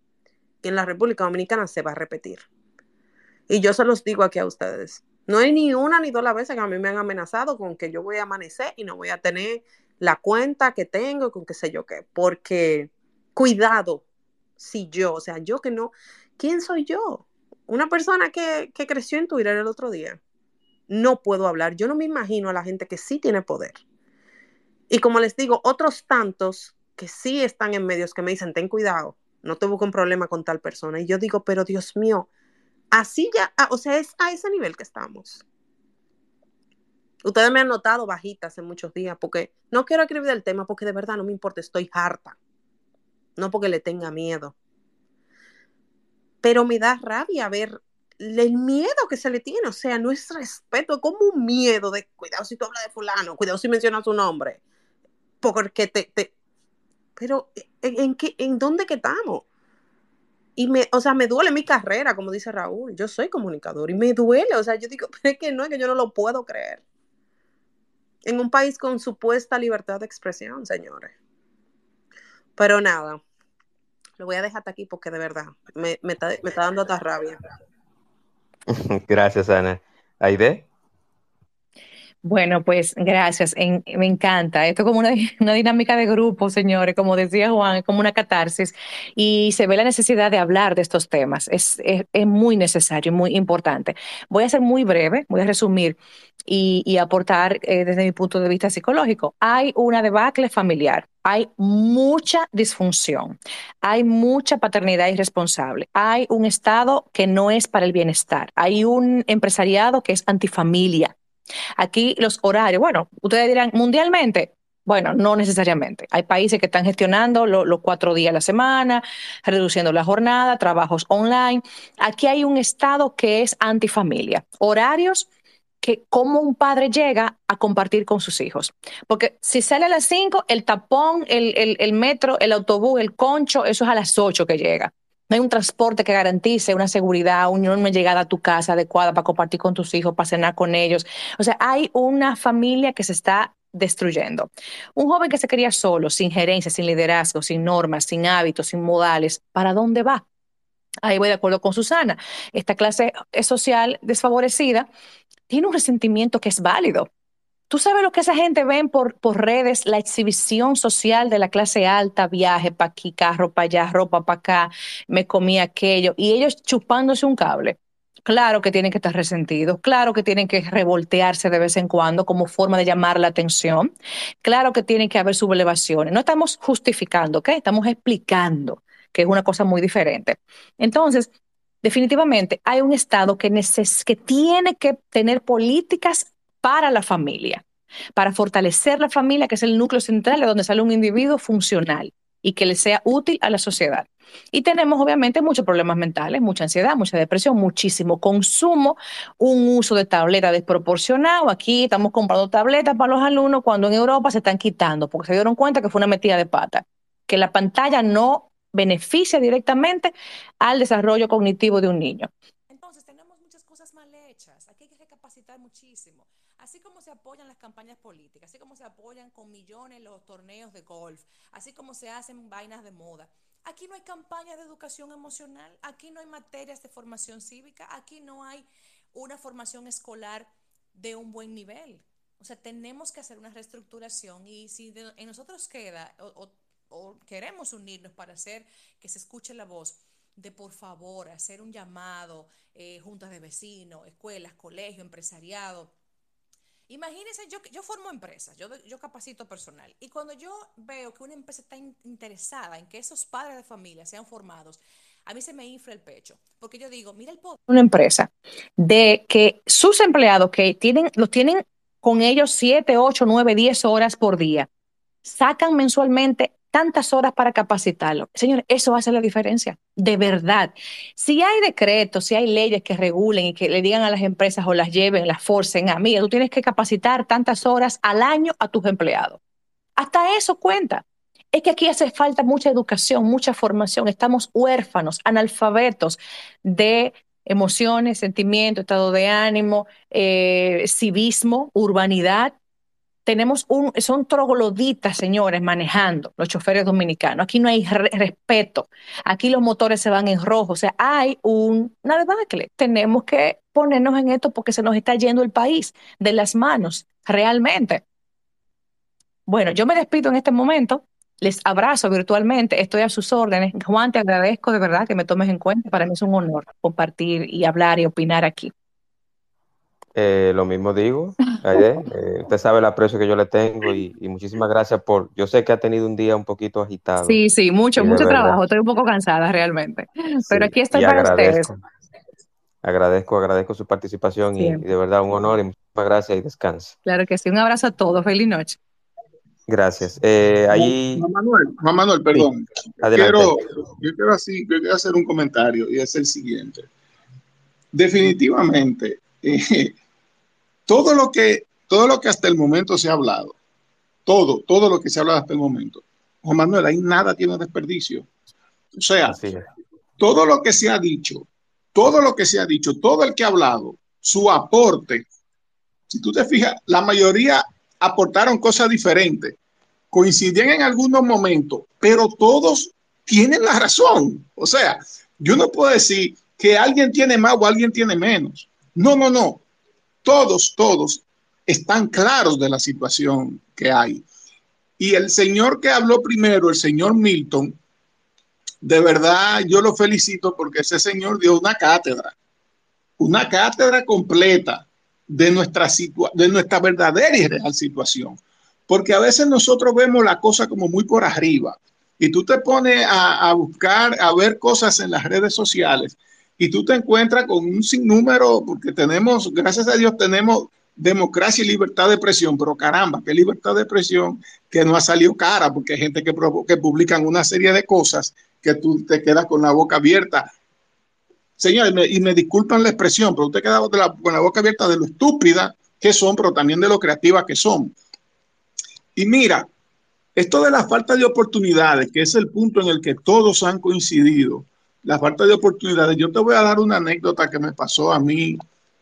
Speaker 8: En la República Dominicana se va a repetir. Y yo se los digo aquí a ustedes. No hay ni una ni dos las veces que a mí me han amenazado con que yo voy a amanecer y no voy a tener la cuenta que tengo, con qué sé yo qué. Porque cuidado si yo, o sea, yo que no, ¿quién soy yo? Una persona que, que creció en Twitter el otro día. No puedo hablar. Yo no me imagino a la gente que sí tiene poder. Y como les digo, otros tantos que sí están en medios que me dicen, ten cuidado, no busco un problema con tal persona. Y yo digo, pero Dios mío, así ya, ah, o sea, es a ese nivel que estamos. Ustedes me han notado bajitas en muchos días porque no quiero escribir del tema porque de verdad no me importa, estoy harta. No porque le tenga miedo. Pero me da rabia ver el miedo que se le tiene, o sea, no es respeto, es como un miedo de cuidado si tú hablas de fulano, cuidado si mencionas su nombre, porque te... pero ¿en, en, qué, ¿en dónde que estamos? Y me, o sea, me duele mi carrera, como dice Raúl, yo soy comunicador y me duele, o sea, yo digo, pero es que no, es que yo no lo puedo creer. En un país con supuesta libertad de expresión, señores. Pero nada, lo voy a dejar hasta aquí porque de verdad me, me, está, me está dando hasta rabia.
Speaker 2: Gracias, Ana. ¿Aide?
Speaker 4: Bueno, pues gracias, me encanta. Esto es como una, dinámica de grupo, señores, como decía Juan, es como una catarsis y se ve la necesidad de hablar de estos temas. Es, es, muy necesario, muy importante. Voy a ser muy breve, voy a resumir y, y aportar eh, desde mi punto de vista psicológico. Hay una debacle familiar, hay mucha disfunción, hay mucha paternidad irresponsable, hay un Estado que no es para el bienestar, hay un empresariado que es antifamilia. Aquí los horarios, bueno, ustedes dirán mundialmente, bueno, no necesariamente. Hay países que están gestionando los lo cuatro días a la semana, reduciendo la jornada, trabajos online. Aquí hay un Estado que es antifamilia. Horarios que cómo un padre llega a compartir con sus hijos. Porque si sale a las 5, el tapón, el, el, el, metro, el autobús, el concho, eso es a las 8 que llega. No hay un transporte que garantice una seguridad, una llegada a tu casa adecuada para compartir con tus hijos, para cenar con ellos. O sea, hay una familia que se está destruyendo. Un joven que se quería solo, sin gerencia, sin liderazgo, sin normas, sin hábitos, sin modales, ¿para dónde va? Ahí voy de acuerdo con Susana. Esta clase social desfavorecida tiene un resentimiento que es válido. Tú sabes lo que esa gente ven por, por redes, la exhibición social de la clase alta, viaje para aquí, carro para allá, ropa para acá, me comí aquello, y ellos chupándose un cable. Claro que tienen que estar resentidos, claro que tienen que revoltearse de vez en cuando como forma de llamar la atención, claro que tienen que haber sublevaciones. No estamos justificando, ¿ok? Estamos explicando que es una cosa muy diferente. Entonces, definitivamente hay un Estado que, que tiene que tener políticas para la familia, para fortalecer la familia, que es el núcleo central de donde sale un individuo funcional y que le sea útil a la sociedad. Y tenemos obviamente muchos problemas mentales, mucha ansiedad, mucha depresión, muchísimo consumo, un uso de tableta desproporcionado. Aquí estamos comprando tabletas para los alumnos cuando en Europa se están quitando porque se dieron cuenta que fue una metida de pata, que la pantalla no beneficia directamente al desarrollo cognitivo de un niño. Entonces tenemos muchas cosas mal hechas. Aquí hay que recapacitar muchísimo. Así como se apoyan las campañas políticas, así como se apoyan con millones los torneos de golf, así como se hacen vainas de moda Aquí no hay campaña de educación emocional, aquí no hay materias de formación cívica, aquí no hay una formación escolar de un buen nivel. O sea, tenemos que hacer una reestructuración y si en nosotros queda o, queremos unirnos para hacer que se escuche la voz de por favor hacer un llamado, eh, juntas de vecinos, escuelas, colegio, empresariado, Imagínense, yo, yo formo empresas, yo, yo capacito personal. Y cuando yo veo que una empresa está interesada en que esos padres de familia sean formados, a mí se me infla el pecho. Porque yo digo, mira el poder. Una empresa de que sus empleados que tienen, los tienen con ellos 7, 8, 9, 10 horas por día, sacan mensualmente tantas horas para capacitarlo. Señor, eso hace la diferencia, de verdad. Si hay decretos, si hay leyes que regulen y que le digan a las empresas o las lleven, las forcen, a mí, tú tienes que capacitar tantas horas al año a tus empleados. Hasta eso cuenta. Es que aquí hace falta mucha educación, mucha formación. Estamos huérfanos, analfabetos de emociones, sentimientos, estado de ánimo, eh, civismo, urbanidad tenemos un, son trogloditas, señores, manejando los choferes dominicanos. Aquí no hay respeto. Aquí los motores se van en rojo. O sea, hay un, una debacle. Tenemos que ponernos en esto porque se nos está yendo el país de las manos, realmente. Bueno, yo me despido en este momento. Les abrazo virtualmente. Estoy a sus órdenes. Juan, te agradezco de verdad que me tomes en cuenta. Para mí es un honor compartir y hablar y opinar aquí.
Speaker 2: Eh, lo mismo digo, eh, usted sabe el aprecio que yo le tengo y, muchísimas gracias por, yo sé que ha tenido un día un poquito agitado.
Speaker 4: Sí, sí, mucho, mucho trabajo, estoy un poco cansada realmente, pero aquí estoy para
Speaker 2: agradezco, ustedes. Agradezco, agradezco su participación y, de verdad un honor y muchísimas gracias y descanse.
Speaker 4: Claro que sí, un abrazo a todos, feliz noche.
Speaker 2: Gracias. Eh,
Speaker 3: Juan Manuel, Juan Manuel, perdón. Quiero, yo quiero, así, yo quiero hacer un comentario y es el siguiente. Definitivamente, eh, todo lo que, todo lo que hasta el momento se ha hablado, todo, todo lo que se ha hablado hasta el momento, Juan Manuel, ahí nada tiene desperdicio. O sea, todo lo que se ha dicho, todo lo que se ha dicho, todo el que ha hablado, su aporte, si tú te fijas, la mayoría aportaron cosas diferentes, coincidían en algunos momentos, pero todos tienen la razón. O sea, yo no puedo decir que alguien tiene más o alguien tiene menos. No, no, no todos, todos están claros de la situación que hay. Y el señor que habló primero, el señor Milton, de verdad yo lo felicito porque ese señor dio una cátedra, una cátedra completa de nuestra, de nuestra verdadera y real situación. Porque a veces nosotros vemos la cosa como muy por arriba y tú te pones a, a buscar, a ver cosas en las redes sociales y tú te encuentras con un sinnúmero, porque tenemos, gracias a Dios, tenemos democracia y libertad de expresión, pero caramba, qué libertad de expresión que no ha salido cara, porque hay gente que, que publican una serie de cosas que tú te quedas con la boca abierta. Señores, y me disculpan la expresión, pero usted queda con la boca abierta de lo estúpida que son, pero también de lo creativa que son. Y mira, esto de la falta de oportunidades, que es el punto en el que todos han coincidido, la falta de oportunidades. Yo te voy a dar una anécdota que me pasó a mí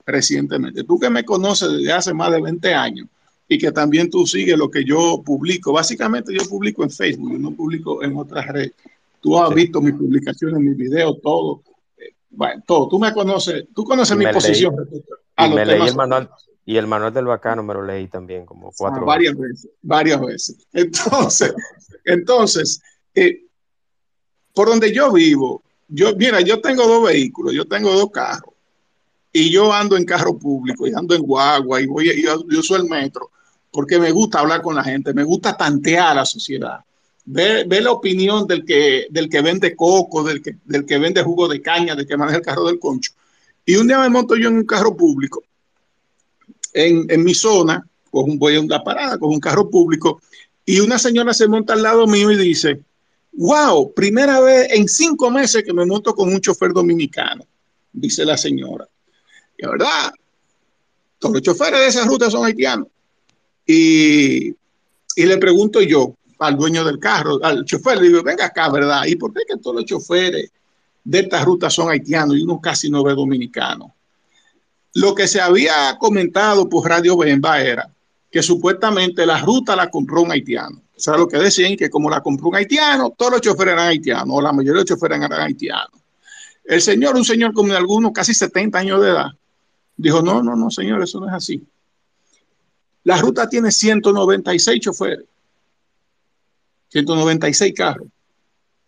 Speaker 3: recientemente. Tú que me conoces desde hace más de 20 años y que también tú sigues lo que yo publico. Básicamente yo publico en Facebook, yo no publico en otras redes. Tú has visto mis publicaciones, mis videos, todo. Eh, bueno, todo. Tú me conoces, tú conoces mi posición.
Speaker 2: y me leí el manual, y el manual del bacano me lo leí también como cuatro
Speaker 3: ah, varias veces. Varias veces. Entonces, entonces eh, por donde yo vivo, yo, mira, yo tengo dos vehículos, yo tengo dos carros. y yo ando en carro público y ando en guagua y voy yo, yo uso el metro porque me gusta hablar con la gente, me gusta tantear a la sociedad, ver, la opinión del que, del que vende coco, del que, del que vende jugo de caña, del que maneja el carro del concho. Y un día me monto yo en un carro público, en, mi zona, cojo un, voy a una parada, con un carro público, y una señora se monta al lado mío y dice, wow, primera vez en cinco meses que me monto con un chofer dominicano, dice la señora. Y la verdad, todos los choferes de esa ruta son haitianos. Y, y le pregunto yo al dueño del carro, al chofer, le digo, venga acá, ¿verdad? ¿Y por qué que todos los choferes de esta ruta son haitianos y uno casi no ve dominicanos? Lo que se había comentado por Radio Bemba era que supuestamente la ruta la compró un haitiano. O sea, lo que decían que como la compró un haitiano, todos los choferes eran haitianos, o la mayoría de los choferes eran haitianos. El señor, un señor como de algunos casi 70 años de edad, dijo, no, no, no, señor, eso no es así. La ruta tiene 196 choferes, 196 carros,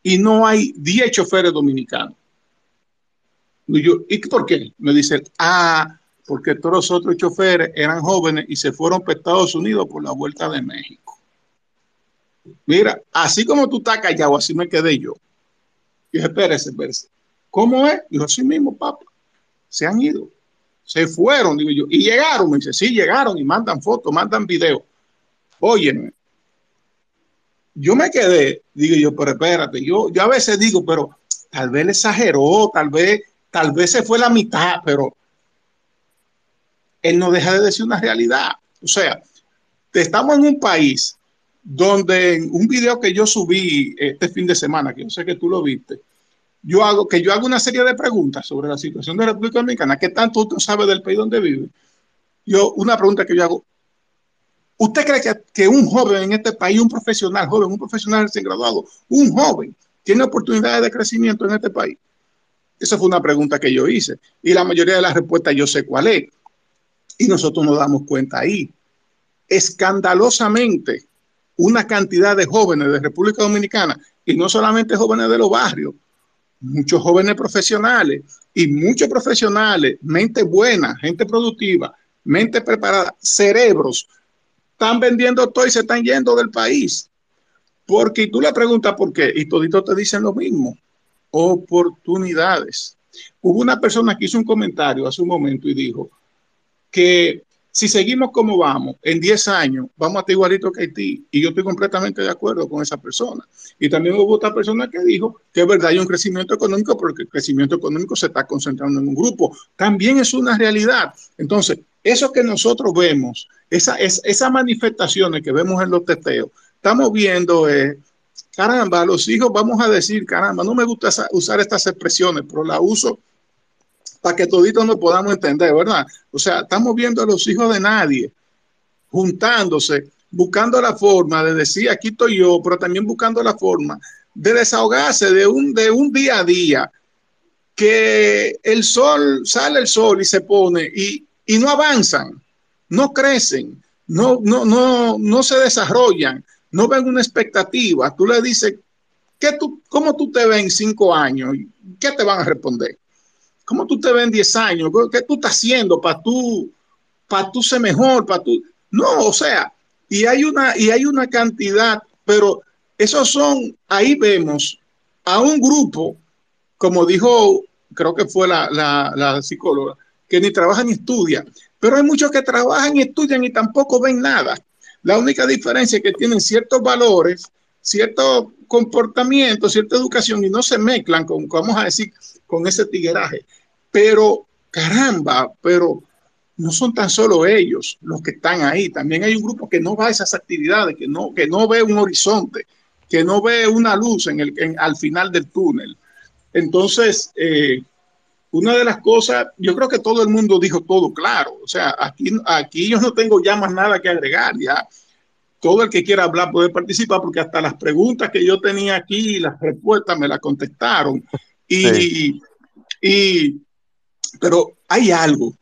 Speaker 3: y no hay 10 choferes dominicanos. Y yo, ¿y por qué? Me dice, ah, porque todos los otros choferes eran jóvenes y se fueron para Estados Unidos por la vuelta de México. Mira, así como tú estás callado, así me quedé yo. Y dije, espérese, espérese. ¿Cómo es? Dijo, así mismo, papá. Se han ido. Se fueron, digo yo. Y llegaron, me dice, sí, llegaron y mandan fotos, mandan videos. Óyeme. Yo me quedé, digo yo, pero espérate, yo, yo a veces digo, pero tal vez le exageró, tal vez, tal vez se fue la mitad, pero él no deja de decir una realidad. O sea, estamos en un país donde en un video que yo subí este fin de semana, que yo sé que tú lo viste, yo hago que yo hago una serie de preguntas sobre la situación de la República Dominicana, ¿qué tanto usted sabe del país donde vive? Yo, una pregunta que yo hago, ¿usted cree que, que un joven en este país, un profesional joven, un profesional recién graduado, un joven, tiene oportunidades de crecimiento en este país? Esa fue una pregunta que yo hice y la mayoría de las respuestas yo sé cuál es. Y nosotros nos damos cuenta ahí. Escandalosamente, una cantidad de jóvenes de República Dominicana, y no solamente jóvenes de los barrios, muchos jóvenes profesionales y muchos profesionales, mente buena, gente productiva, mente preparada, cerebros, están vendiendo todo y se están yendo del país. Porque tú le preguntas por qué y toditos te dicen lo mismo. Oportunidades. Hubo una persona que hizo un comentario hace un momento y dijo que si seguimos como vamos, en 10 años vamos a estar igualito que Haití. Y yo estoy completamente de acuerdo con esa persona. Y también hubo otra persona que dijo que es verdad hay un crecimiento económico, porque el crecimiento económico se está concentrando en un grupo. También es una realidad. Entonces, eso que nosotros vemos, esa, es, esas manifestaciones que vemos en los teteos, estamos viendo, eh, caramba, los hijos, vamos a decir, caramba, no me gusta usar estas expresiones, pero la uso para que toditos nos podamos entender, ¿verdad? O sea, estamos viendo a los hijos de nadie juntándose, buscando la forma de decir, aquí estoy yo, pero también buscando la forma de desahogarse de un, de un día a día, que el sol, sale el sol y se pone y, y no avanzan, no crecen, no, no, no, no se desarrollan, no ven una expectativa. Tú le dices, ¿qué tú, ¿cómo tú te ves en cinco años? ¿Qué te van a responder? ¿Cómo tú te ves en 10 años? ¿Qué tú estás haciendo para tú, para tú ser mejor? Para tú... No, o sea, y hay, una, y hay una cantidad, pero esos son, ahí vemos a un grupo, como dijo, creo que fue la, la, psicóloga, que ni trabaja ni estudia, pero hay muchos que trabajan y estudian y tampoco ven nada. La única diferencia es que tienen ciertos valores, cierto comportamiento, cierta educación y no se mezclan con, vamos a decir, con ese tigueraje. Pero, caramba, pero no son tan solo ellos los que están ahí. También hay un grupo que no va a esas actividades, que no, que no ve un horizonte, que no ve una luz en el, al final del túnel. Entonces, eh, una de las cosas, yo creo que todo el mundo dijo todo claro. O sea, aquí, aquí yo no tengo ya más nada que agregar. Ya todo el que quiera hablar puede participar, porque hasta las preguntas que yo tenía aquí, las respuestas me las contestaron. Y, sí. y pero hay algo,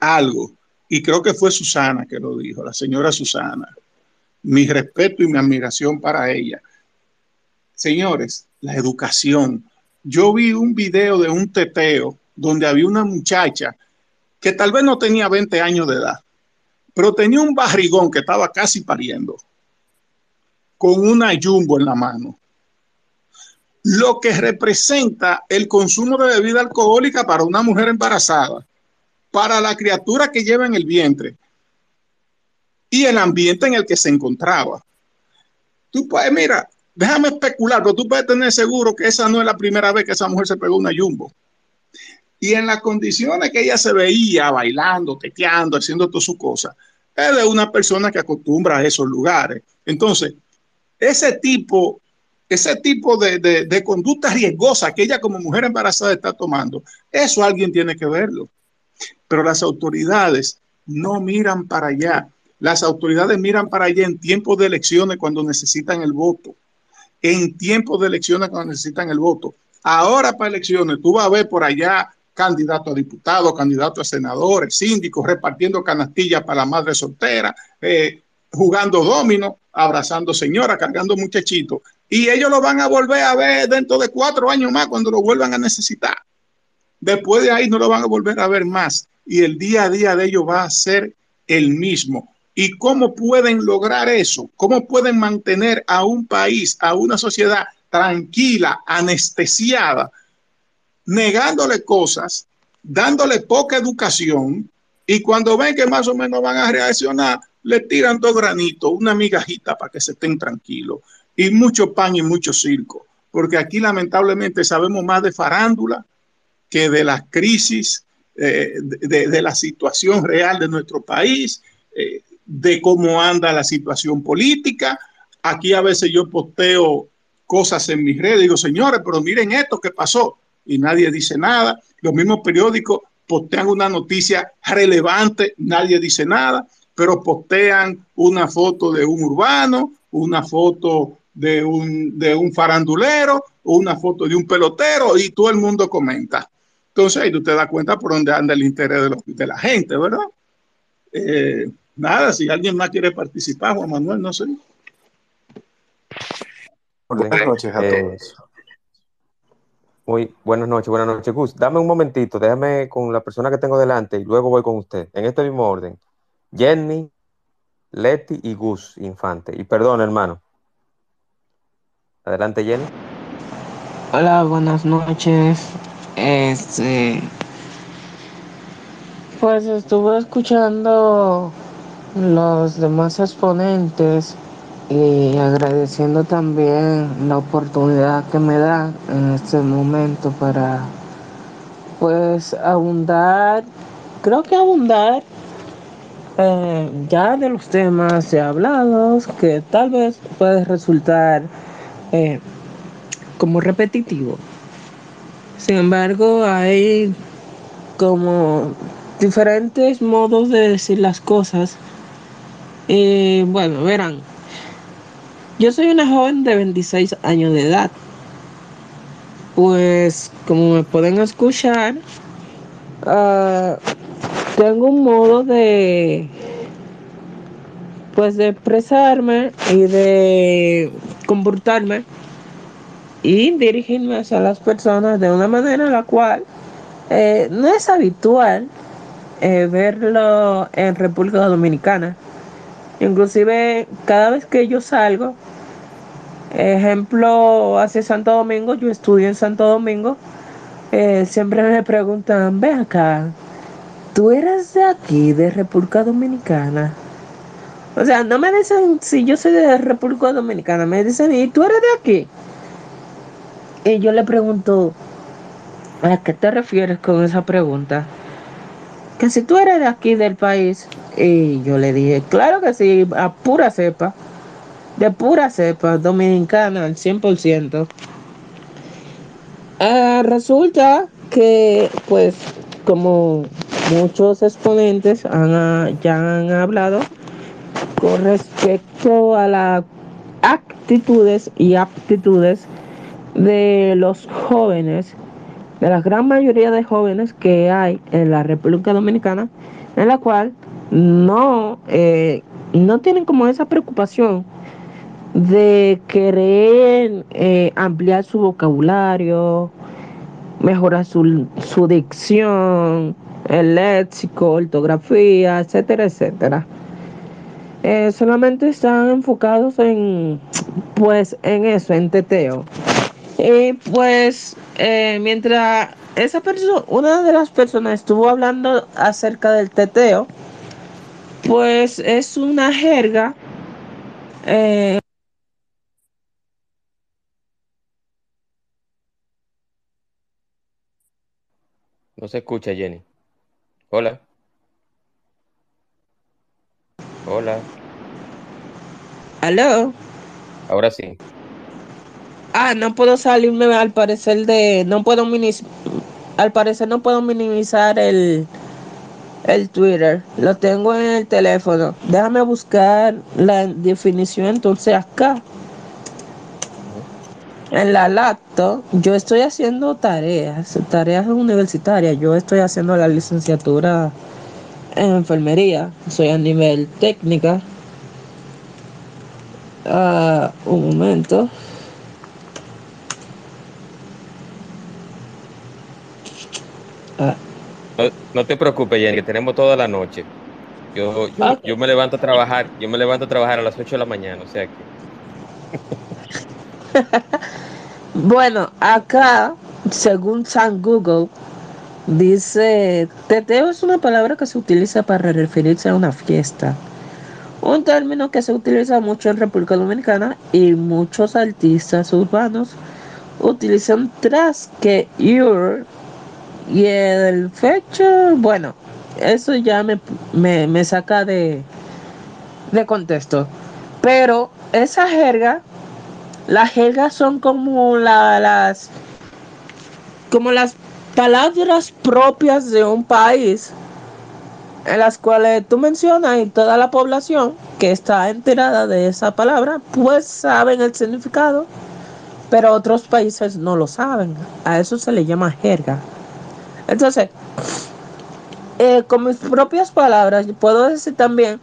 Speaker 3: algo, y creo que fue Susana que lo dijo, la señora Susana. Mi respeto y mi admiración para ella. Señores, la educación. Yo vi un video de un teteo donde había una muchacha que tal vez no tenía 20 años de edad, pero tenía un barrigón que estaba casi pariendo, con una jumbo en la mano. Lo que representa el consumo de bebida alcohólica para una mujer embarazada, para la criatura que lleva en el vientre y el ambiente en el que se encontraba. Tú puedes, mira, déjame especular, pero tú puedes tener seguro que esa no es la primera vez que esa mujer se pegó una jumbo. Y en las condiciones que ella se veía bailando, teteando, haciendo todas sus cosas, es de una persona que acostumbra a esos lugares. Entonces, ese tipo, ese tipo de, de, de conducta riesgosa que ella como mujer embarazada está tomando, eso alguien tiene que verlo. Pero las autoridades no miran para allá. Las autoridades miran para allá en tiempos de elecciones cuando necesitan el voto. En tiempos de elecciones cuando necesitan el voto. Ahora para elecciones, tú vas a ver por allá candidato a diputado, candidato a senadores, síndicos, repartiendo canastillas para la madre soltera, eh, jugando domino, abrazando señora, cargando muchachitos. Y ellos lo van a volver a ver dentro de cuatro años más cuando lo vuelvan a necesitar. Después de ahí no lo van a volver a ver más. Y el día a día de ellos va a ser el mismo. ¿Y cómo pueden lograr eso? ¿Cómo pueden mantener a un país, a una sociedad tranquila, anestesiada, negándole cosas, dándole poca educación y cuando ven que más o menos van a reaccionar, le tiran dos granitos, una migajita para que se estén tranquilos y mucho pan y mucho circo, porque aquí lamentablemente sabemos más de farándula que de la crisis, eh, de, de, la situación real de nuestro país, eh, de cómo anda la situación política. Aquí a veces yo posteo cosas en mis redes, digo, señores, pero miren esto que pasó y nadie dice nada. Los mismos periódicos postean una noticia relevante, nadie dice nada, pero postean una foto de un urbano, una foto de un, de un farandulero, una foto de un pelotero y todo el mundo comenta. Entonces ahí tú te das cuenta por dónde anda el interés de, los, de la gente, ¿verdad? Eh, nada, si alguien más quiere participar, Juan Manuel, no sé.
Speaker 2: Buenas noches a eh, todos. Muy buenas noches, buenas noches. Gus, dame un momentito, déjame con la persona que tengo delante y luego voy con usted. En este mismo orden. Jenny, Leti y Gus Infante. Y perdón, hermano. Adelante, Jenny.
Speaker 9: Hola, buenas noches. Este. Pues estuve escuchando los demás exponentes y agradeciendo también la oportunidad que me da en este momento para pues abundar, creo que abundar eh, ya de los temas ya hablados que tal vez puede resultar eh, como repetitivo. Sin embargo, hay como diferentes modos de decir las cosas. Y bueno, verán, yo soy una joven de 26 años de edad. Pues como me pueden escuchar, uh, tengo un modo de pues de expresarme y de comportarme y dirigirme hacia las personas de una manera en la cual eh, no es habitual eh, verlo en República Dominicana. Inclusive cada vez que yo salgo, ejemplo, hacia Santo Domingo, yo estudio en Santo Domingo, eh, siempre me preguntan, ve acá, ¿tú eres de aquí, de República Dominicana? O sea, no me dicen si yo soy de República Dominicana, me dicen, ¿y tú eres de aquí? Y yo le pregunto, ¿a qué te refieres con esa pregunta? Que si tú eres de aquí del país, y yo le dije, claro que sí, a pura cepa, de pura cepa, dominicana al 100%. Ah, resulta que, pues, como muchos exponentes han, ya han hablado con respecto a las actitudes y aptitudes de los jóvenes, de la gran mayoría de jóvenes que hay en la República Dominicana, en la cual no, eh, no tienen como esa preocupación de querer eh, ampliar su vocabulario, mejorar su, su dicción, el léxico, ortografía, etcétera, etcétera. Eh, solamente están enfocados en, pues, en eso, en teteo. Y pues, eh, mientras esa persona, una de las personas estuvo hablando acerca del teteo, pues es una jerga. eh,
Speaker 2: No se escucha, Jenny. Hola. Hola.
Speaker 9: ¿Aló?
Speaker 2: Ahora sí.
Speaker 9: Ah, no puedo salirme al parecer de, no puedo minimizar, al parecer no puedo minimizar el, el Twitter, lo tengo en el teléfono. Déjame buscar la definición entonces acá. En la laptop, yo estoy haciendo tareas, tareas universitarias. Yo estoy haciendo la licenciatura en enfermería, soy a nivel técnica. Ah, un momento.
Speaker 2: No, no te preocupes, Jenny, que tenemos toda la noche. Yo, yo, yo me levanto a trabajar, yo me levanto a trabajar a las 8 de la mañana, o sea que
Speaker 9: Bueno, acá, según San Google, dice, teteo es una palabra que se utiliza para referirse a una fiesta. Un término que se utiliza mucho en República Dominicana y muchos artistas urbanos utilizan tras que your y el fecha, bueno, eso ya me, me, me saca de, de contexto. Pero esa jerga las jergas son como la- las como las palabras propias de un país en las cuales tú mencionas y toda la población que está enterada de esa palabra pues saben el significado pero otros países no lo saben. A eso se le llama jerga. Entonces eh, con mis propias palabras puedo decir también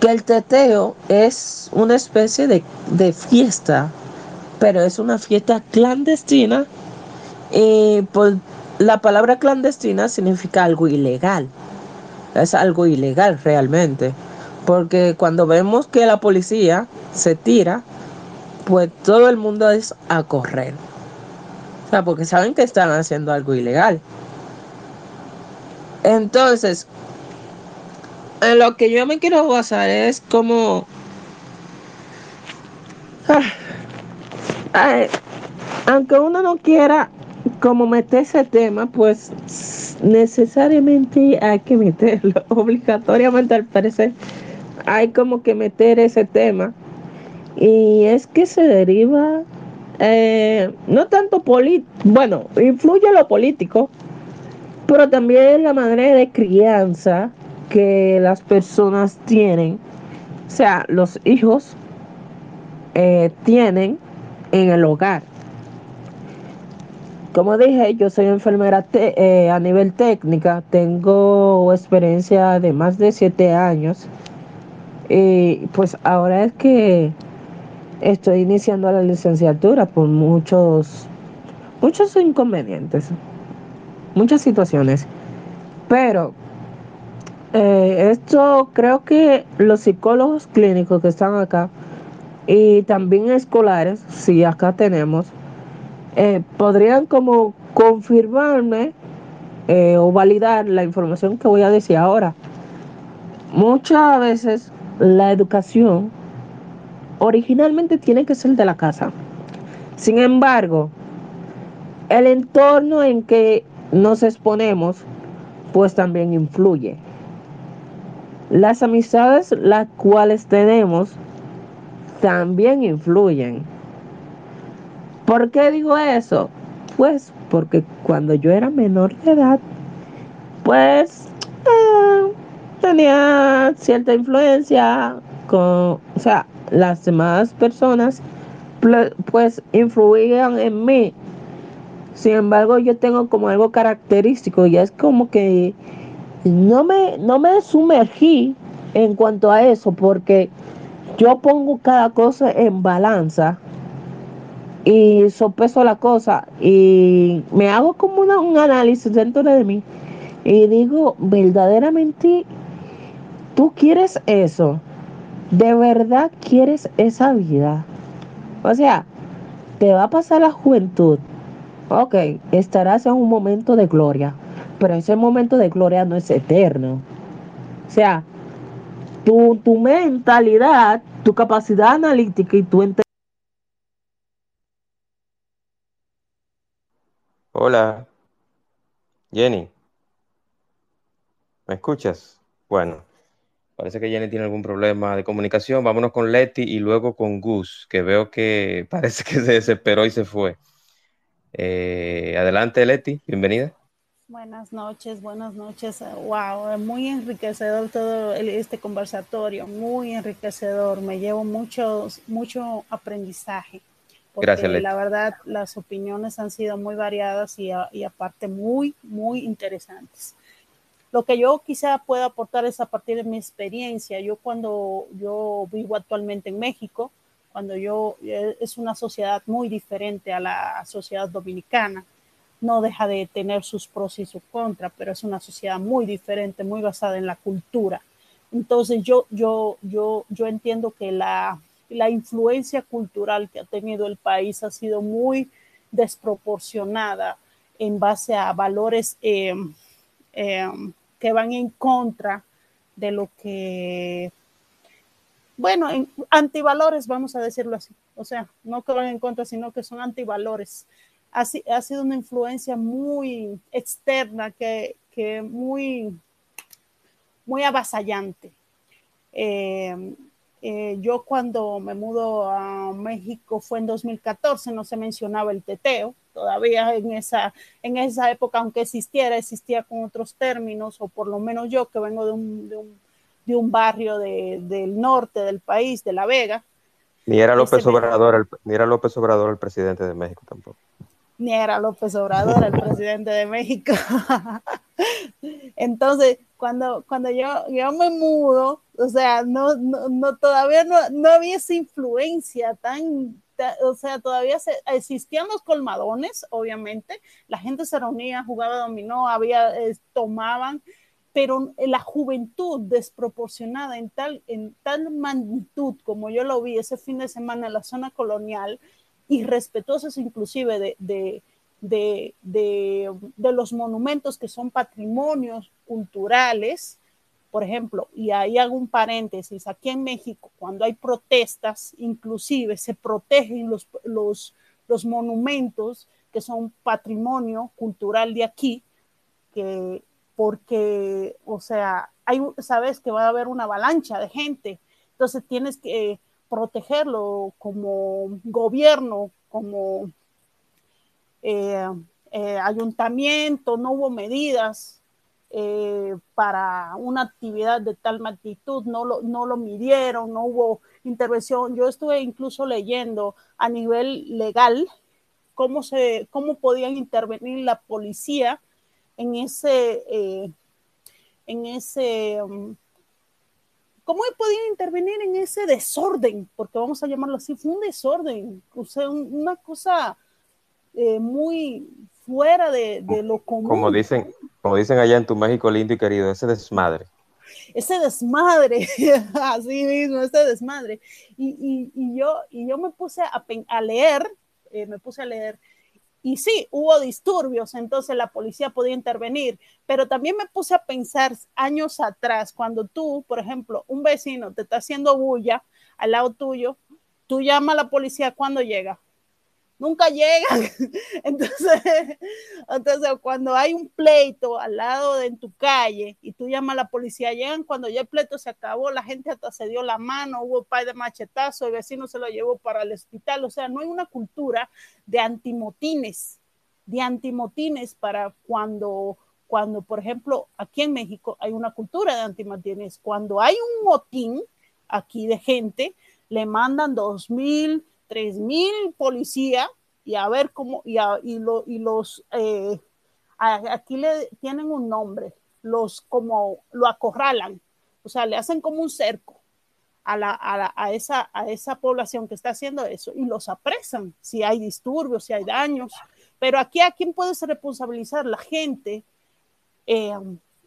Speaker 9: que el teteo es una especie de, de fiesta, pero es una fiesta clandestina y pues la palabra clandestina significa algo ilegal. Es algo ilegal realmente, porque cuando vemos que la policía se tira, pues todo el mundo es a correr. O sea, porque saben que están haciendo algo ilegal. Entonces, en lo que yo me quiero basar es como Ah, aunque uno no quiera como meter ese tema, pues necesariamente hay que meterlo, obligatoriamente al parecer hay como que meter ese tema. Y es que se deriva, eh, no tanto político, bueno, influye lo político, pero también la manera de crianza que las personas tienen, o sea, los hijos eh, tienen en el hogar. Como dije, yo soy enfermera eh, a nivel técnica, tengo experiencia de más de siete años. Y pues ahora es que estoy iniciando la licenciatura por muchos, muchos inconvenientes, muchas situaciones, pero eh, esto creo que los psicólogos clínicos que están acá y también escolares, si acá tenemos, eh, podrían como confirmarme eh, o validar la información que voy a decir ahora. Muchas veces la educación originalmente tiene que ser de la casa. Sin embargo, el entorno en que nos exponemos, pues también influye. Las amistades las cuales tenemos también influyen. ¿Por qué digo eso? Pues porque cuando yo era menor de edad, pues ah, tenía cierta influencia con, o sea, las demás personas pues influían en mí. Sin embargo, yo tengo como algo característico y es como que no me, no me sumergí en cuanto a eso porque yo pongo cada cosa en balanza y sopeso la cosa y me hago como una- un análisis dentro de mí Y digo, verdaderamente, ¿tú quieres eso? ¿De verdad quieres esa vida? O sea, te va a pasar la juventud. Ok, estarás en un momento de gloria, pero ese momento de gloria no es eterno. O sea, tu, tu mentalidad, tu capacidad analítica y tu
Speaker 2: Hola, Jenny, ¿me escuchas? Bueno, parece que Jenny tiene algún problema de comunicación. Vámonos con Leti y luego con Gus, que veo que parece que se desesperó y se fue. Eh, adelante, Leti, bienvenida.
Speaker 10: Buenas noches, buenas noches. Wow, muy enriquecedor todo este conversatorio, muy enriquecedor. Me llevo mucho, mucho aprendizaje, porque
Speaker 2: Gracias, Leti.
Speaker 10: la verdad las opiniones han sido muy variadas y, a- y aparte muy, muy interesantes. Lo que yo quizá pueda aportar es a partir de mi experiencia. Yo cuando yo vivo actualmente en México, cuando yo eh, es una sociedad muy diferente a la sociedad dominicana no deja de tener sus pros y sus contras, pero es una sociedad muy diferente, muy basada en la cultura. Entonces yo, yo, yo, yo entiendo que la, la influencia cultural que ha tenido el país ha sido muy desproporcionada en base a valores eh, eh, que van en contra de lo que, bueno, en, antivalores, vamos a decirlo así. O sea, no que van en contra, sino que son antivalores ha, ha, sido una influencia muy externa, que, que muy, muy avasallante. Eh, eh, yo cuando me mudo a México fue en 2014, no se mencionaba el teteo, todavía en esa, en esa época, aunque existiera, existía con otros términos, o por lo menos yo que vengo de un, de un, de un barrio de, del norte del país, de La Vega.
Speaker 2: Ni era López este, Obrador, el, ni era López Obrador el presidente de México tampoco
Speaker 10: ni era López Obrador el presidente de México. Entonces, cuando, cuando yo, yo me mudo, o sea, no, no, no todavía no, no, había esa influencia tan, tan, o sea, todavía se, existían los colmadones, obviamente, la gente se reunía, jugaba dominó, había, eh, tomaban, pero la juventud desproporcionada en tal, en tal magnitud como yo lo vi ese fin de semana en la zona colonial, irrespetuosos inclusive de, de, de, de, de los monumentos que son patrimonios culturales, por ejemplo, y ahí hago un paréntesis, aquí en México, cuando hay protestas, inclusive se protegen los, los, los monumentos que son patrimonio cultural de aquí, que porque, o sea, hay, sabes que va a haber una avalancha de gente, entonces tienes que protegerlo como gobierno, como eh, eh, ayuntamiento, no hubo medidas eh, para una actividad de tal magnitud, no lo, no lo midieron, no hubo intervención. Yo estuve incluso leyendo a nivel legal cómo, se, cómo podían intervenir la policía en ese, eh, en ese, um, ¿cómo podían intervenir en ese desorden? Porque vamos a llamarlo así, fue un desorden, o sea, una cosa eh, muy fuera de, de, lo común.
Speaker 2: Como dicen, como dicen allá en tu México lindo y querido, ese desmadre.
Speaker 10: Ese desmadre, así mismo, ese desmadre. Y, y, y, yo, y yo me puse a, leer, eh, me puse a leer, y sí, hubo disturbios, entonces la policía podía intervenir, pero también me puse a pensar años atrás, cuando tú, por ejemplo, un vecino te está haciendo bulla al lado tuyo, tú llamas a la policía cuando llega. Nunca llegan. Entonces, entonces, cuando hay un pleito al lado de en tu calle y tú llamas a la policía, llegan cuando ya el pleito se acabó, la gente hasta se dio la mano, hubo par de machetazos, el vecino se lo llevó para el hospital. O sea, no hay una cultura de antimotines, de antimotines para cuando, cuando, por ejemplo, aquí en México hay una cultura de antimotines. Cuando hay un motín aquí de gente, le mandan dos mil, tres mil policías y a ver cómo, y, a, y, lo, y los, eh, aquí le tienen un nombre, los como lo acorralan, o sea, le hacen como un cerco a, la, a, la, a, esa, a esa población que está haciendo eso y los apresan si hay disturbios, si hay daños. Pero aquí, ¿a quién puedes responsabilizar? La gente Eh,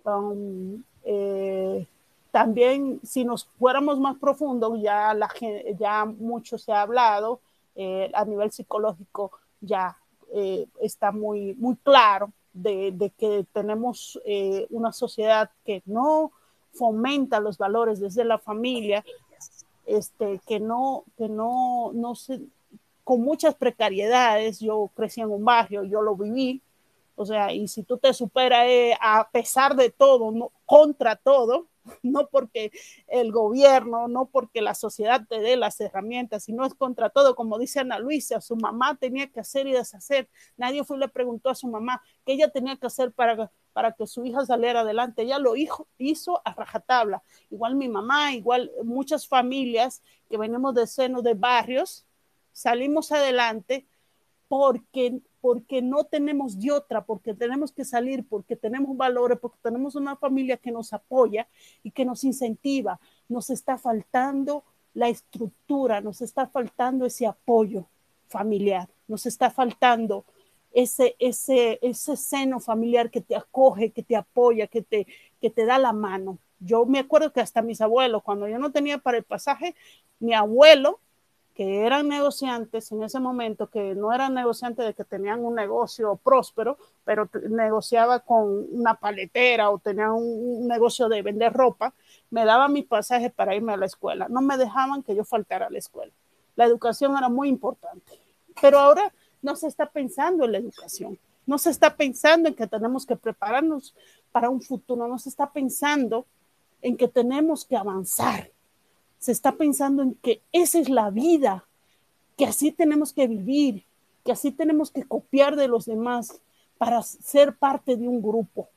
Speaker 10: um, eh, también, si nos fuéramos más profundos, ya, la, ya mucho se ha hablado eh, a nivel psicológico, ya eh, está muy, muy claro de, de que tenemos eh, una sociedad que no fomenta los valores desde la familia, este, que no, que no, no se, con muchas precariedades, yo crecí en un barrio, yo lo viví, o sea, y si tú te superas eh, a pesar de todo, no, contra todo, no porque el gobierno, no porque la sociedad te dé las herramientas, sino es contra todo, como dice Ana Luisa, su mamá tenía que hacer y deshacer. Nadie fue le preguntó a su mamá qué ella tenía que hacer para, para que su hija saliera adelante. Ella lo hizo, hizo a rajatabla. Igual mi mamá, igual muchas familias que venimos de seno de barrios, salimos adelante porque porque no tenemos de otra, porque tenemos que salir, porque tenemos valores, porque tenemos una familia que nos apoya y que nos incentiva. Nos está faltando la estructura, nos está faltando ese apoyo familiar, nos está faltando ese, ese, ese seno familiar que te acoge, que te apoya, que te, que te da la mano. Yo me acuerdo que hasta mis abuelos, cuando yo no tenía para el pasaje, mi abuelo que eran negociantes en ese momento, que no eran negociantes de que tenían un negocio próspero, pero negociaba con una paletera o tenía un, negocio de vender ropa, me daban mis pasajes para irme a la escuela. No me dejaban que yo faltara a la escuela. La educación era muy importante. Pero ahora no se está pensando en la educación. No se está pensando en que tenemos que prepararnos para un futuro. No se está pensando en que tenemos que avanzar se está pensando en que esa es la vida, que así tenemos que vivir, que así tenemos que copiar de los demás para ser parte de un grupo,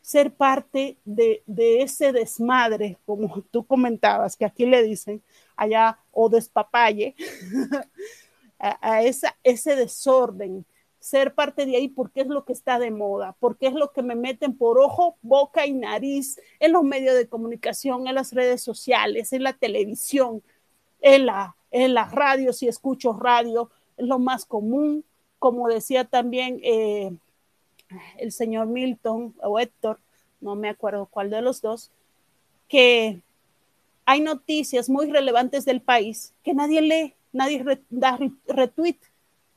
Speaker 10: ser parte de, ese desmadre, como tú comentabas, que aquí le dicen allá, o despapalle, a, esa, ese desorden, ser parte de ahí porque es lo que está de moda, porque es lo que me meten por ojo, boca y nariz en los medios de comunicación, en las redes sociales, en la televisión, en la, en radio, si escucho radio, es lo más común. Como decía también eh, el señor Milton o Héctor, no me acuerdo cuál de los dos, que hay noticias muy relevantes del país que nadie lee, nadie da retweet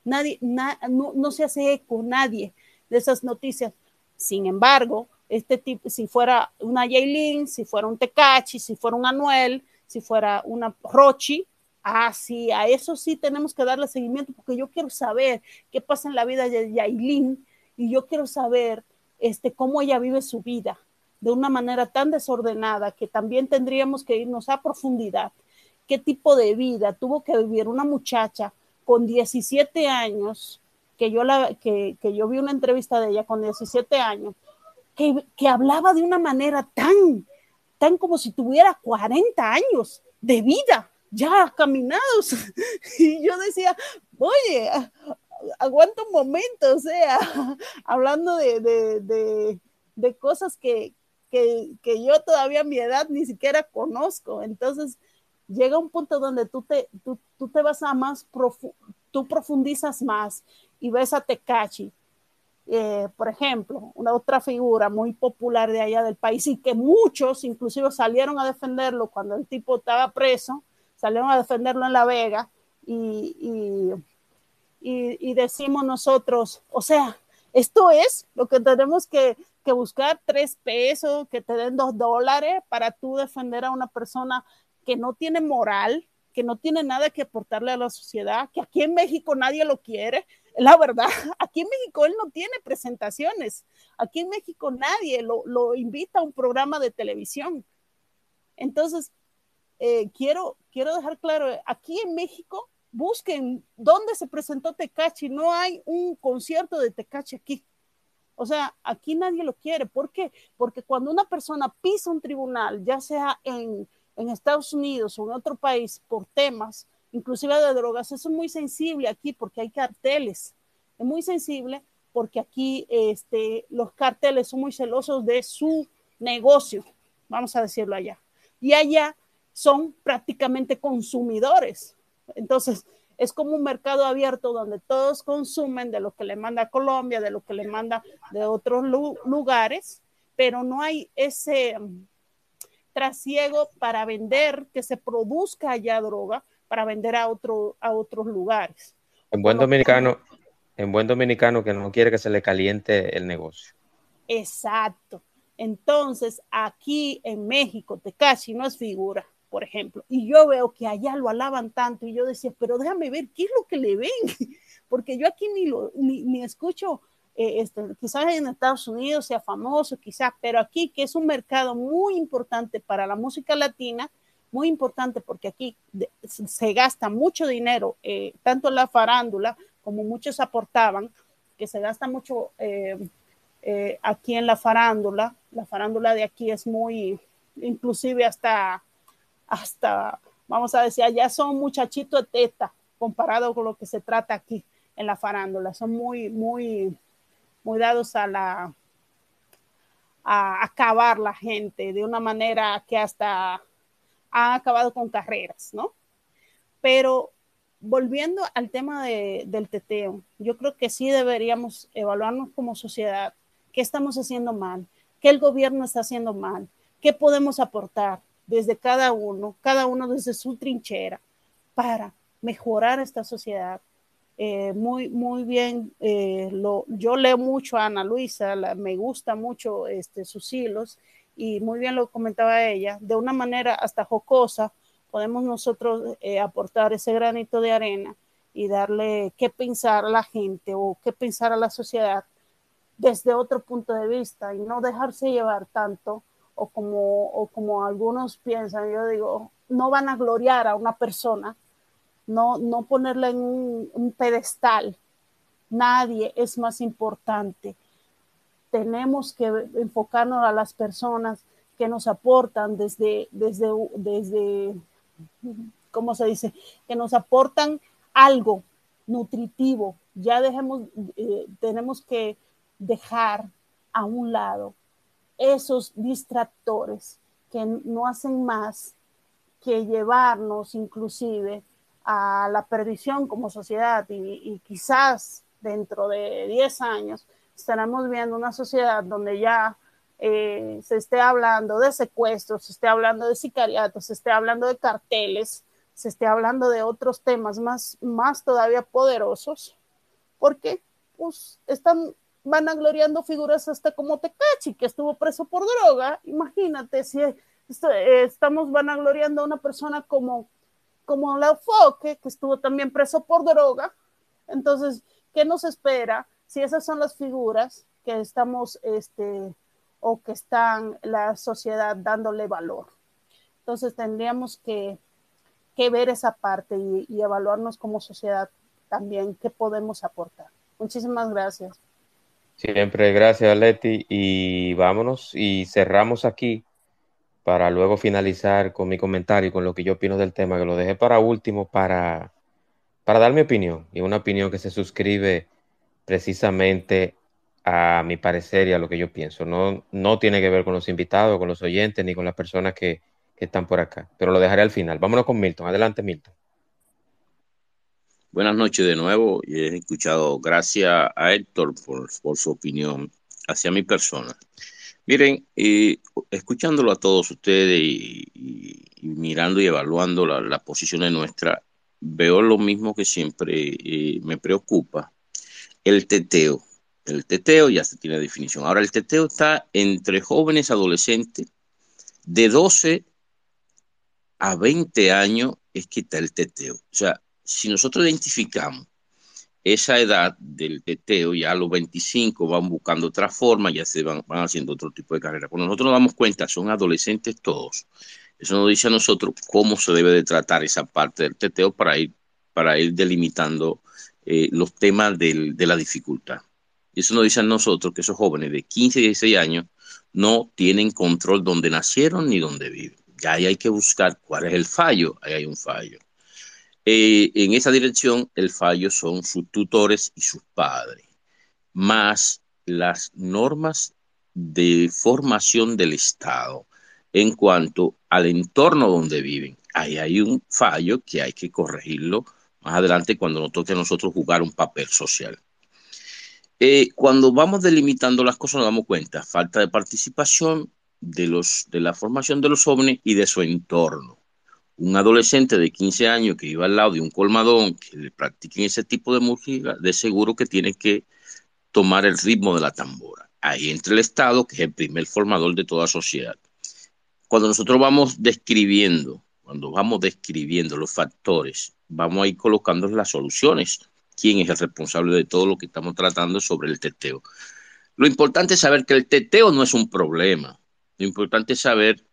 Speaker 10: Nadie, no, se hace eco, nadie de esas noticias. Sin embargo, este tipo, si fuera una Yailin, si fuera un Tecachi, si fuera un Anuel, si fuera una Rochi, ah, sí, a eso sí tenemos que darle seguimiento porque yo quiero saber qué pasa en la vida de Yailin y yo quiero saber este, cómo ella vive su vida de una manera tan desordenada que también tendríamos que irnos a profundidad. ¿Qué tipo de vida tuvo que vivir una muchacha con 17 años, que yo, la, que, yo vi una entrevista de ella con 17 años, que, que hablaba de una manera tan, tan como si tuviera 40 años de vida ya caminados. Y yo decía, oye, aguanta un momento, o sea, hablando de, de, de, cosas que, que, que, yo todavía a mi edad ni siquiera conozco. Entonces, llega un punto donde tú te, tú, tú te vas a más, tú profundizas más y ves a Tecachi, eh, por ejemplo, una otra figura muy popular de allá del país y que muchos inclusive salieron a defenderlo cuando el tipo estaba preso, salieron a defenderlo en La Vega y, y, y, y decimos nosotros, o sea, esto es lo que tenemos que, que, buscar, tres pesos, que te den dos dólares para tú defender a una persona que no tiene moral, que no tiene nada que aportarle a la sociedad, que aquí en México nadie lo quiere. La verdad, aquí en México él no tiene presentaciones. Aquí en México nadie lo, lo invita a un programa de televisión. Entonces, eh, quiero, quiero dejar claro, aquí en México, busquen dónde se presentó Tecachi. No hay un concierto de Tecachi aquí. O sea, aquí nadie lo quiere. ¿Por qué? Porque cuando una persona pisa un tribunal, ya sea en en Estados Unidos o en otro país por temas, inclusive de drogas, eso es muy sensible aquí porque hay carteles. Es muy sensible porque aquí este, los carteles son muy celosos de su negocio, vamos a decirlo allá. Y allá son prácticamente consumidores. Entonces, es como un mercado abierto donde todos consumen de lo que le manda Colombia, de lo que le manda de otros lugares, pero no hay ese trasiego para vender, que se produzca allá droga para vender a, otro, a otros lugares.
Speaker 2: En buen dominicano, en buen dominicano que no quiere que se le caliente el negocio.
Speaker 10: Exacto. Entonces, aquí en México, Tecachi no es figura, por ejemplo, y yo veo que allá lo alaban tanto y yo decía, pero déjame ver qué es lo que le ven, porque yo aquí ni, lo, ni, ni escucho eh, este, quizás en Estados Unidos sea famoso, quizás, pero aquí que es un mercado muy importante para la música latina, muy importante porque aquí se gasta mucho dinero, eh, tanto en la farándula como muchos aportaban, que se gasta mucho eh, aquí en la farándula. La farándula de aquí es muy, inclusive hasta, hasta, vamos a decir, allá son muchachitos de teta comparado con lo que se trata aquí en la farándula. Son muy, muy, muy dados a la a acabar la gente de una manera que hasta ha acabado con carreras, ¿no? Pero volviendo al tema de, del teteo, yo creo que sí deberíamos evaluarnos como sociedad. Qué estamos haciendo mal, qué el gobierno está haciendo mal, qué podemos aportar desde cada uno, cada uno desde su trinchera para mejorar esta sociedad, eh, muy, muy bien. Eh, lo, yo leo mucho a Ana Luisa, me gusta mucho este, sus hilos y muy bien lo comentaba ella, de una manera hasta jocosa, podemos nosotros eh, aportar ese granito de arena y darle qué pensar a la gente o qué pensar a la sociedad desde otro punto de vista y no dejarse llevar tanto o como, o como algunos piensan, yo digo, no van a gloriar a una persona no, no ponerla en un, pedestal. Nadie es más importante. Tenemos que enfocarnos a las personas que nos aportan desde, desde, desde, ¿cómo se dice? Que nos aportan algo nutritivo. Ya dejemos, eh, tenemos que dejar a un lado esos distractores que no hacen más que llevarnos inclusive a la perdición como sociedad y, quizás dentro de 10 años estaremos viendo una sociedad donde ya eh, se esté hablando de secuestros, se esté hablando de sicariatos, se esté hablando de carteles, se esté hablando de otros temas más, más todavía poderosos, porque pues están vanagloriando figuras hasta como Tecachi, que estuvo preso por droga. Imagínate si eh, estamos vanagloriando a una persona como como la Foque, que estuvo también preso por droga. Entonces, ¿qué nos espera si esas son las figuras que estamos, este, o que están la sociedad dándole valor? Entonces, tendríamos que, que ver esa parte y, y evaluarnos como sociedad también qué podemos aportar. Muchísimas gracias.
Speaker 2: Siempre gracias, Leti. Y vámonos y cerramos aquí para luego finalizar con mi comentario y con lo que yo opino del tema, que lo dejé para último para, para dar mi opinión, y una opinión que se suscribe precisamente a mi parecer y a lo que yo pienso. No, no tiene que ver con los invitados, con los oyentes, ni con las personas que, que están por acá, pero lo dejaré al final. Vámonos con Milton. Adelante, Milton.
Speaker 5: Buenas noches de nuevo. y He escuchado, gracias a Héctor por, por su opinión hacia mi persona. Miren, eh, escuchándolo a todos ustedes y, mirando y evaluando las la posiciones nuestras, veo lo mismo que siempre eh, me preocupa, el teteo. El teteo ya se tiene definición. Ahora, el teteo está entre jóvenes adolescentes de 12 a 20 años, es que está el teteo. O sea, si nosotros identificamos esa edad del teteo, ya a los 25 van buscando otra forma, ya se van, van haciendo otro tipo de carrera. Cuando nosotros nos damos cuenta, son adolescentes todos. Eso nos dice a nosotros cómo se debe de tratar esa parte del teteo para ir, para ir delimitando eh, los temas del, de la dificultad. Eso nos dice a nosotros que esos jóvenes de 15 y 16 años no tienen control donde nacieron ni donde viven. Ya ahí hay que buscar cuál es el fallo. Ahí hay un fallo. Eh, en esa dirección, el fallo son sus tutores y sus padres, más las normas de formación del Estado en cuanto al entorno donde viven. Ahí hay un fallo que hay que corregirlo más adelante cuando nos toque a nosotros jugar un papel social. Eh, cuando vamos delimitando las cosas nos damos cuenta, falta de participación de, de la formación de los jóvenes y de su entorno. Un adolescente de 15 años que iba al lado de un colmadón que le practiquen ese tipo de música, de seguro que tiene que tomar el ritmo de la tambora. Ahí entra el Estado, que es el primer formador de toda sociedad. Cuando nosotros vamos describiendo, cuando vamos describiendo los factores, vamos a ir colocando las soluciones. ¿Quién es el responsable de todo lo que estamos tratando sobre el teteo? Lo importante es saber que el teteo no es un problema. Lo importante es saber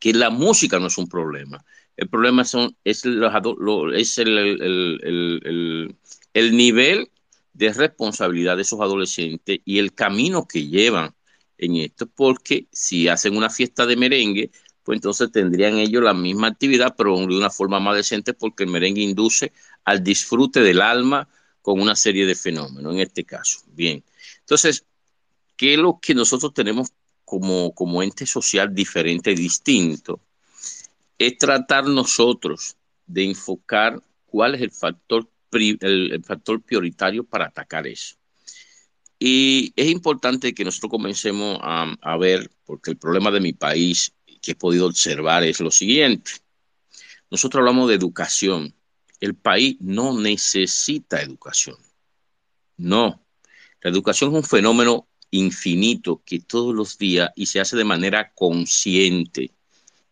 Speaker 5: que la música no es un problema. El problema son, es, es el, el, el, nivel de responsabilidad de esos adolescentes y el camino que llevan en esto, porque si hacen una fiesta de merengue, pues entonces tendrían ellos la misma actividad, pero de una forma más decente, porque el merengue induce al disfrute del alma con una serie de fenómenos, en este caso. Bien, entonces, ¿qué es lo que nosotros tenemos como, como ente social diferente distinto? Es tratar nosotros de enfocar cuál es el factor el, factor prioritario para atacar eso. Y es importante que nosotros comencemos a, a, ver, porque el problema de mi país que he podido observar es lo siguiente. Nosotros hablamos de educación. El país no necesita educación. No. La educación es un fenómeno infinito que todos los días y se hace de manera consciente.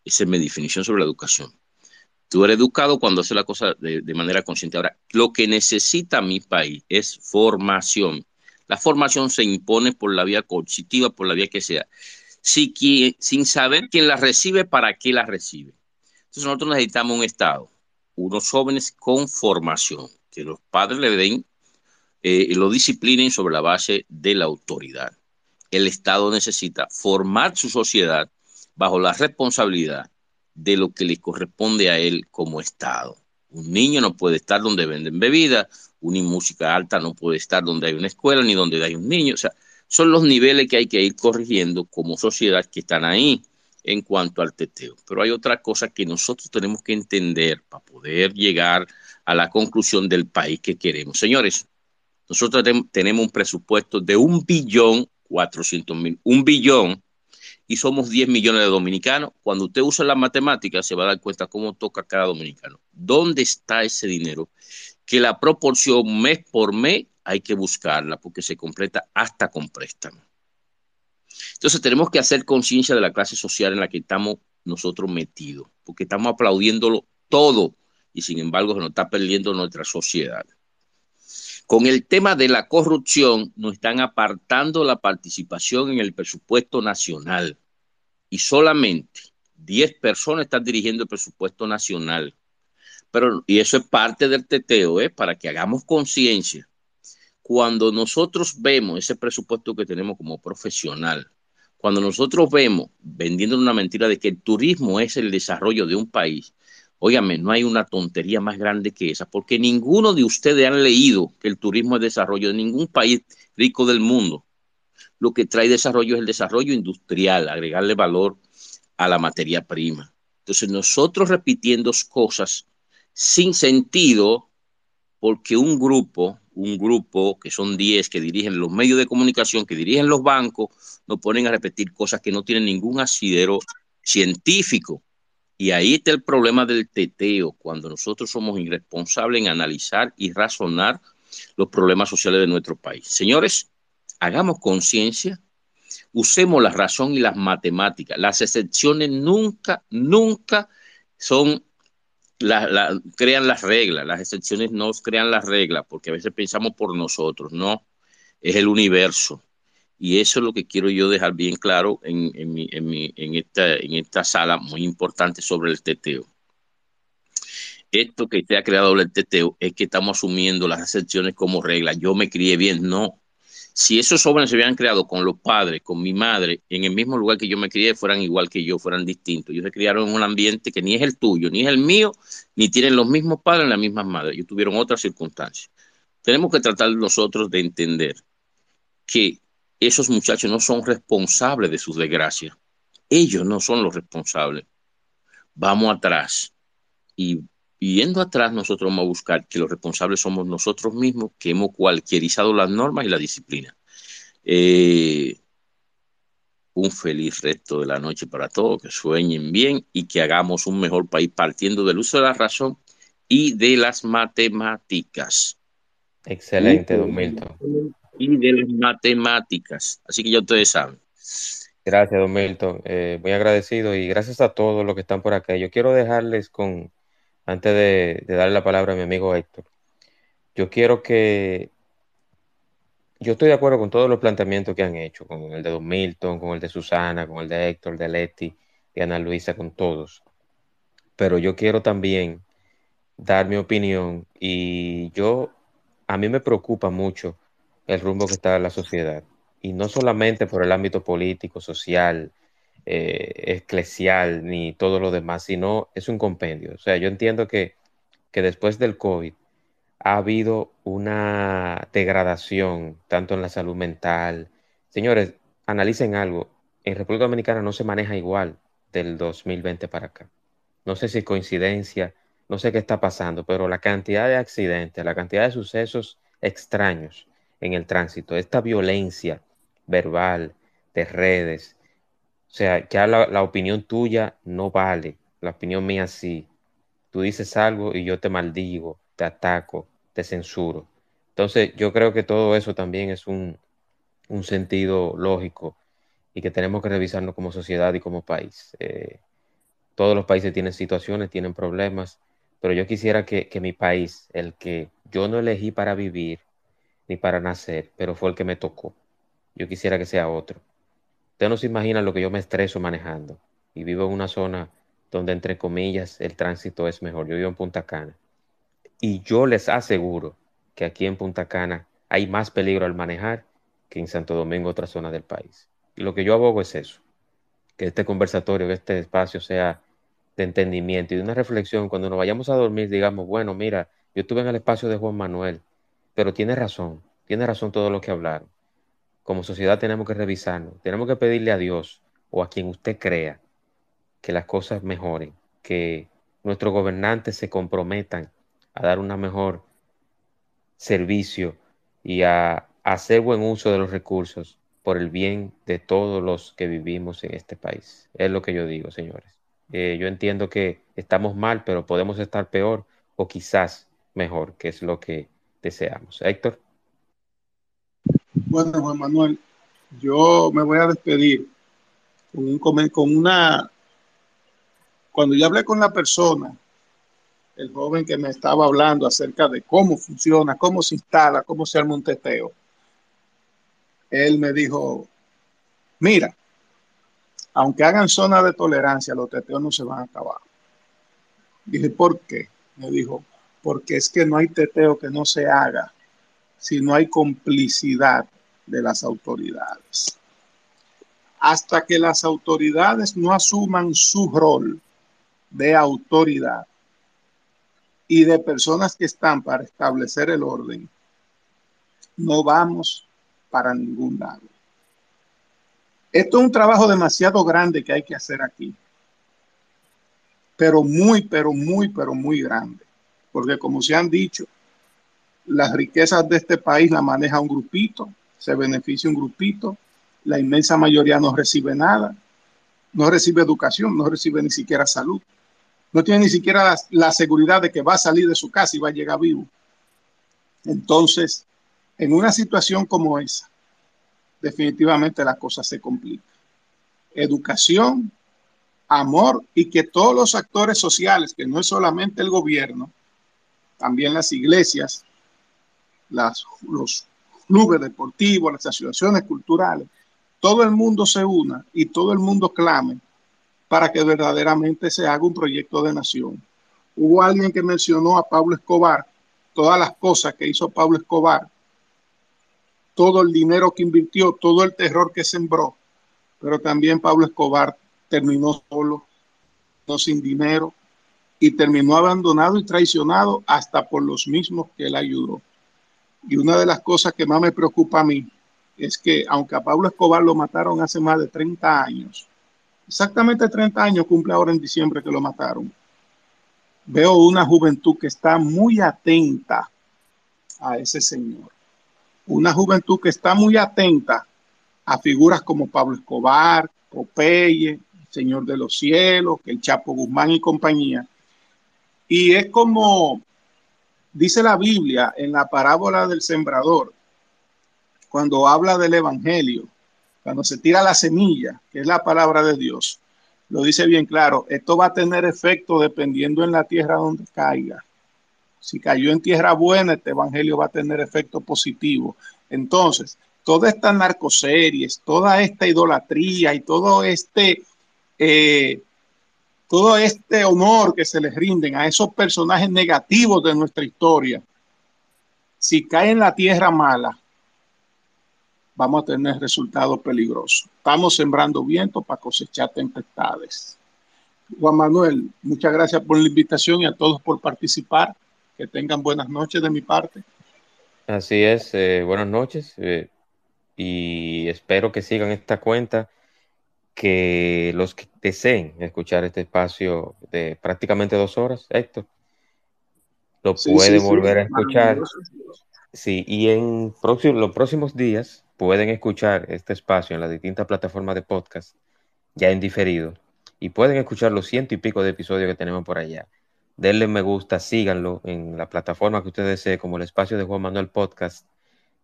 Speaker 5: Esa es mi definición sobre la educación. Tú eres educado cuando haces la cosa de, manera consciente. Ahora, lo que necesita mi país es formación. La formación se impone por la vía coercitiva, por la vía que sea. Si, sin saber quién la recibe, para qué la recibe. Entonces nosotros necesitamos un Estado, unos jóvenes con formación, que los padres le den eh, lo disciplinen sobre la base de la autoridad. El Estado necesita formar su sociedad bajo la responsabilidad de lo que le corresponde a él como Estado. Un niño no puede estar donde venden bebidas, una música alta no puede estar donde hay una escuela ni donde hay un niño. O sea, son los niveles que hay que ir corrigiendo como sociedad que están ahí en cuanto al teteo. Pero hay otra cosa que nosotros tenemos que entender para poder llegar a la conclusión del país que queremos. Señores, nosotros tenemos un presupuesto de un billón cuatrocientos mil, un billón y somos 10 millones de dominicanos. Cuando usted usa la matemática, se va a dar cuenta cómo toca cada dominicano. ¿Dónde está ese dinero? Que la proporción mes por mes hay que buscarla porque se completa hasta con préstamo. Entonces tenemos que hacer conciencia de la clase social en la que estamos nosotros metidos, porque estamos aplaudiéndolo todo y sin embargo se nos está perdiendo nuestra sociedad. Con el tema de la corrupción, nos están apartando la participación en el presupuesto nacional y solamente 10 personas están dirigiendo el presupuesto nacional. Pero, y eso es parte del teteo, ¿eh? para que hagamos conciencia. Cuando nosotros vemos ese presupuesto que tenemos como profesional, cuando nosotros vemos vendiendo una mentira de que el turismo es el desarrollo de un país, Óigame, no hay una tontería más grande que esa, porque ninguno de ustedes han leído que el turismo es desarrollo de ningún país rico del mundo. Lo que trae desarrollo es el desarrollo industrial, agregarle valor a la materia prima. Entonces, nosotros repitiendo cosas sin sentido, porque un grupo, un grupo que son 10 que dirigen los medios de comunicación, que dirigen los bancos, nos ponen a repetir cosas que no tienen ningún asidero científico. Y ahí está el problema del teteo, cuando nosotros somos irresponsables en analizar y razonar los problemas sociales de nuestro país. Señores, hagamos conciencia, usemos la razón y las matemáticas. Las excepciones nunca, nunca son, crean las reglas. Las excepciones no crean las reglas, porque a veces pensamos por nosotros, no, es el universo. Y eso es lo que quiero yo dejar bien claro en, esta, sala muy importante sobre el teteo. Esto que se ha creado el teteo es que estamos asumiendo las excepciones como regla. Yo me crié bien, no. Si esos jóvenes se hubieran creado con los padres, con mi madre, en el mismo lugar que yo me crié, fueran igual que yo, fueran distintos. Ellos se criaron en un ambiente que ni es el tuyo, ni es el mío, ni tienen los mismos padres, ni las mismas madres. Ellos tuvieron otras circunstancias. Tenemos que tratar nosotros de entender que esos muchachos no son responsables de sus desgracias. Ellos no son los responsables. Vamos atrás y yendo atrás, nosotros vamos a buscar que los responsables somos nosotros mismos, que hemos cualquierizado las normas y la disciplina. Eh, un feliz resto de la noche para todos, que sueñen bien y que hagamos un mejor país partiendo del uso de la razón y de las matemáticas.
Speaker 2: Excelente, don Milton.
Speaker 5: Y de las matemáticas. Así que ya ustedes saben.
Speaker 2: Gracias, don Milton. Eh, muy agradecido y gracias a todos los que están por acá. Yo quiero dejarles con, antes de, de darle la palabra a mi amigo Héctor, yo quiero que yo estoy de acuerdo con todos los planteamientos que han hecho, con el de Don Milton, con el de Susana, con el de Héctor, de Leti, de Ana Luisa, con todos. Pero yo quiero también dar mi opinión y yo, a mí me preocupa mucho el rumbo que está la sociedad. Y no solamente por el ámbito político, social, eh, eclesial, ni todo lo demás, sino es un compendio. O sea, yo entiendo que, que después del COVID, ha habido una degradación tanto en la salud mental. Señores, analicen algo. En República Dominicana no se maneja igual del 2020 para acá. No sé si coincidencia, no sé qué está pasando, pero la cantidad de accidentes, la cantidad de sucesos extraños en el tránsito, esta violencia verbal, de redes, o sea, ya la, la opinión tuya no vale, la opinión mía sí. Tú dices algo y yo te maldigo, te ataco, te censuro. Entonces, yo creo que todo eso también es un, un sentido lógico y que tenemos que revisarnos como sociedad y como país. Eh, todos los países tienen situaciones, tienen problemas, pero yo quisiera que, que, mi país, el que yo no elegí para vivir ni para nacer, pero fue el que me tocó, yo quisiera que sea otro. Usted no se imagina lo que yo me estreso manejando y vivo en una zona donde, entre comillas, el tránsito es mejor. Yo vivo en Punta Cana y yo les aseguro que aquí en Punta Cana hay más peligro al manejar que en Santo Domingo, otra zona del país. Y lo que yo abogo es eso, que este conversatorio, que este espacio sea de entendimiento y de una reflexión. Cuando nos vayamos a dormir, digamos, bueno, mira, yo estuve en el espacio de Juan Manuel, pero tiene razón, tiene razón todo lo que hablaron. Como sociedad tenemos que revisarnos, tenemos que pedirle a Dios o a quien usted crea que las cosas mejoren, que nuestros gobernantes se comprometan a dar un mejor servicio y a, hacer buen uso de los recursos por el bien de todos los que vivimos en este país. Es lo que yo digo, señores. Eh, yo entiendo que estamos mal, pero podemos estar peor o quizás mejor, que es lo que deseamos. Héctor.
Speaker 3: Bueno, Juan Manuel, yo me voy a despedir con, un, con una... Cuando yo hablé con la persona el joven que me estaba hablando acerca de cómo funciona, cómo se instala, cómo se arma un teteo, él me dijo, mira, aunque hagan zona de tolerancia, los teteos no se van a acabar. Dije, ¿por qué? Me dijo, porque es que no hay teteo que no se haga si no hay complicidad de las autoridades. Hasta que las autoridades no asuman su rol de autoridad, y de personas que están para establecer el orden, no vamos para ningún lado. Esto es un trabajo demasiado grande que hay que hacer aquí, pero muy, pero muy, pero muy grande, porque como se han dicho, las riquezas de este país la maneja un grupito, se beneficia un grupito, la inmensa mayoría no recibe nada, no recibe educación, no recibe ni siquiera salud no tiene ni siquiera la, la, seguridad de que va a salir de su casa y va a llegar vivo. Entonces, en una situación como esa, definitivamente la cosa se complica. Educación, amor y que todos los actores sociales, que no es solamente el gobierno, también las iglesias, los clubes deportivos, las asociaciones culturales, todo el mundo se una y todo el mundo clame para que verdaderamente se haga un proyecto de nación. Hubo alguien que mencionó a Pablo Escobar, todas las cosas que hizo Pablo Escobar, todo el dinero que invirtió, todo el terror que sembró, pero también Pablo Escobar terminó solo, no sin dinero, y terminó abandonado y traicionado hasta por los mismos que él ayudó. Y una de las cosas que más me preocupa a mí es que aunque a Pablo Escobar lo mataron hace más de 30 años, exactamente 30 años cumple ahora en diciembre que lo mataron. veo una juventud que está muy atenta a ese Señor. Una juventud que está muy atenta a figuras como Pablo Escobar, Popeye, Señor de los Cielos, el Chapo Guzmán y compañía. Y es como dice la Biblia en la parábola del sembrador, cuando habla del Evangelio, cuando se tira la semilla, que es la palabra de Dios, lo dice bien claro, esto va a tener efecto dependiendo en la tierra donde caiga. Si cayó en tierra buena, este evangelio va a tener efecto positivo. Entonces, todas estas narcoseries, toda esta idolatría y todo este, eh, todo este honor que se les rinden a esos personajes negativos de nuestra historia, si cae en la tierra mala, vamos a tener resultados peligrosos. Estamos sembrando viento para cosechar tempestades. Juan Manuel, muchas gracias por la invitación y a todos por participar. Que tengan buenas noches de mi parte.
Speaker 2: Así es, eh, buenas noches eh, y espero que sigan esta cuenta, que los que deseen escuchar este espacio de prácticamente dos horas, Héctor, lo pueden volver a escuchar. Sí, y en los próximos días pueden escuchar este espacio en las distintas plataformas de podcast, ya en diferido, y pueden escuchar los ciento y pico de episodios que tenemos por allá. Denle me gusta, síganlo en la plataforma que ustedes desee, como el espacio de Juan Manuel Podcast.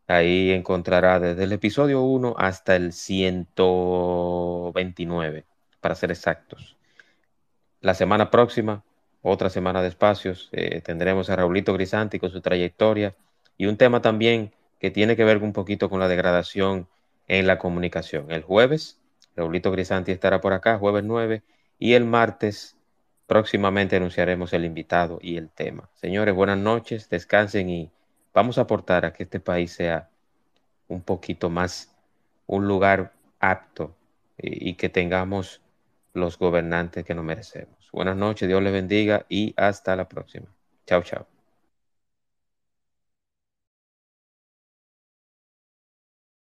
Speaker 2: Ahí encontrará desde el episodio 1 hasta el 129, para ser exactos. La semana próxima, otra semana de espacios, eh, tendremos a Raulito Grisanti con su trayectoria y un tema también que tiene que ver un poquito con la degradación en la comunicación. El jueves, Raulito Grisanti estará por acá, jueves 9, y el martes próximamente anunciaremos el invitado y el tema. Señores, buenas noches, descansen y vamos a aportar a que este país sea un poquito más un lugar apto y, y que tengamos los gobernantes que nos merecemos. Buenas noches, Dios les bendiga y hasta la próxima. Chao, chao.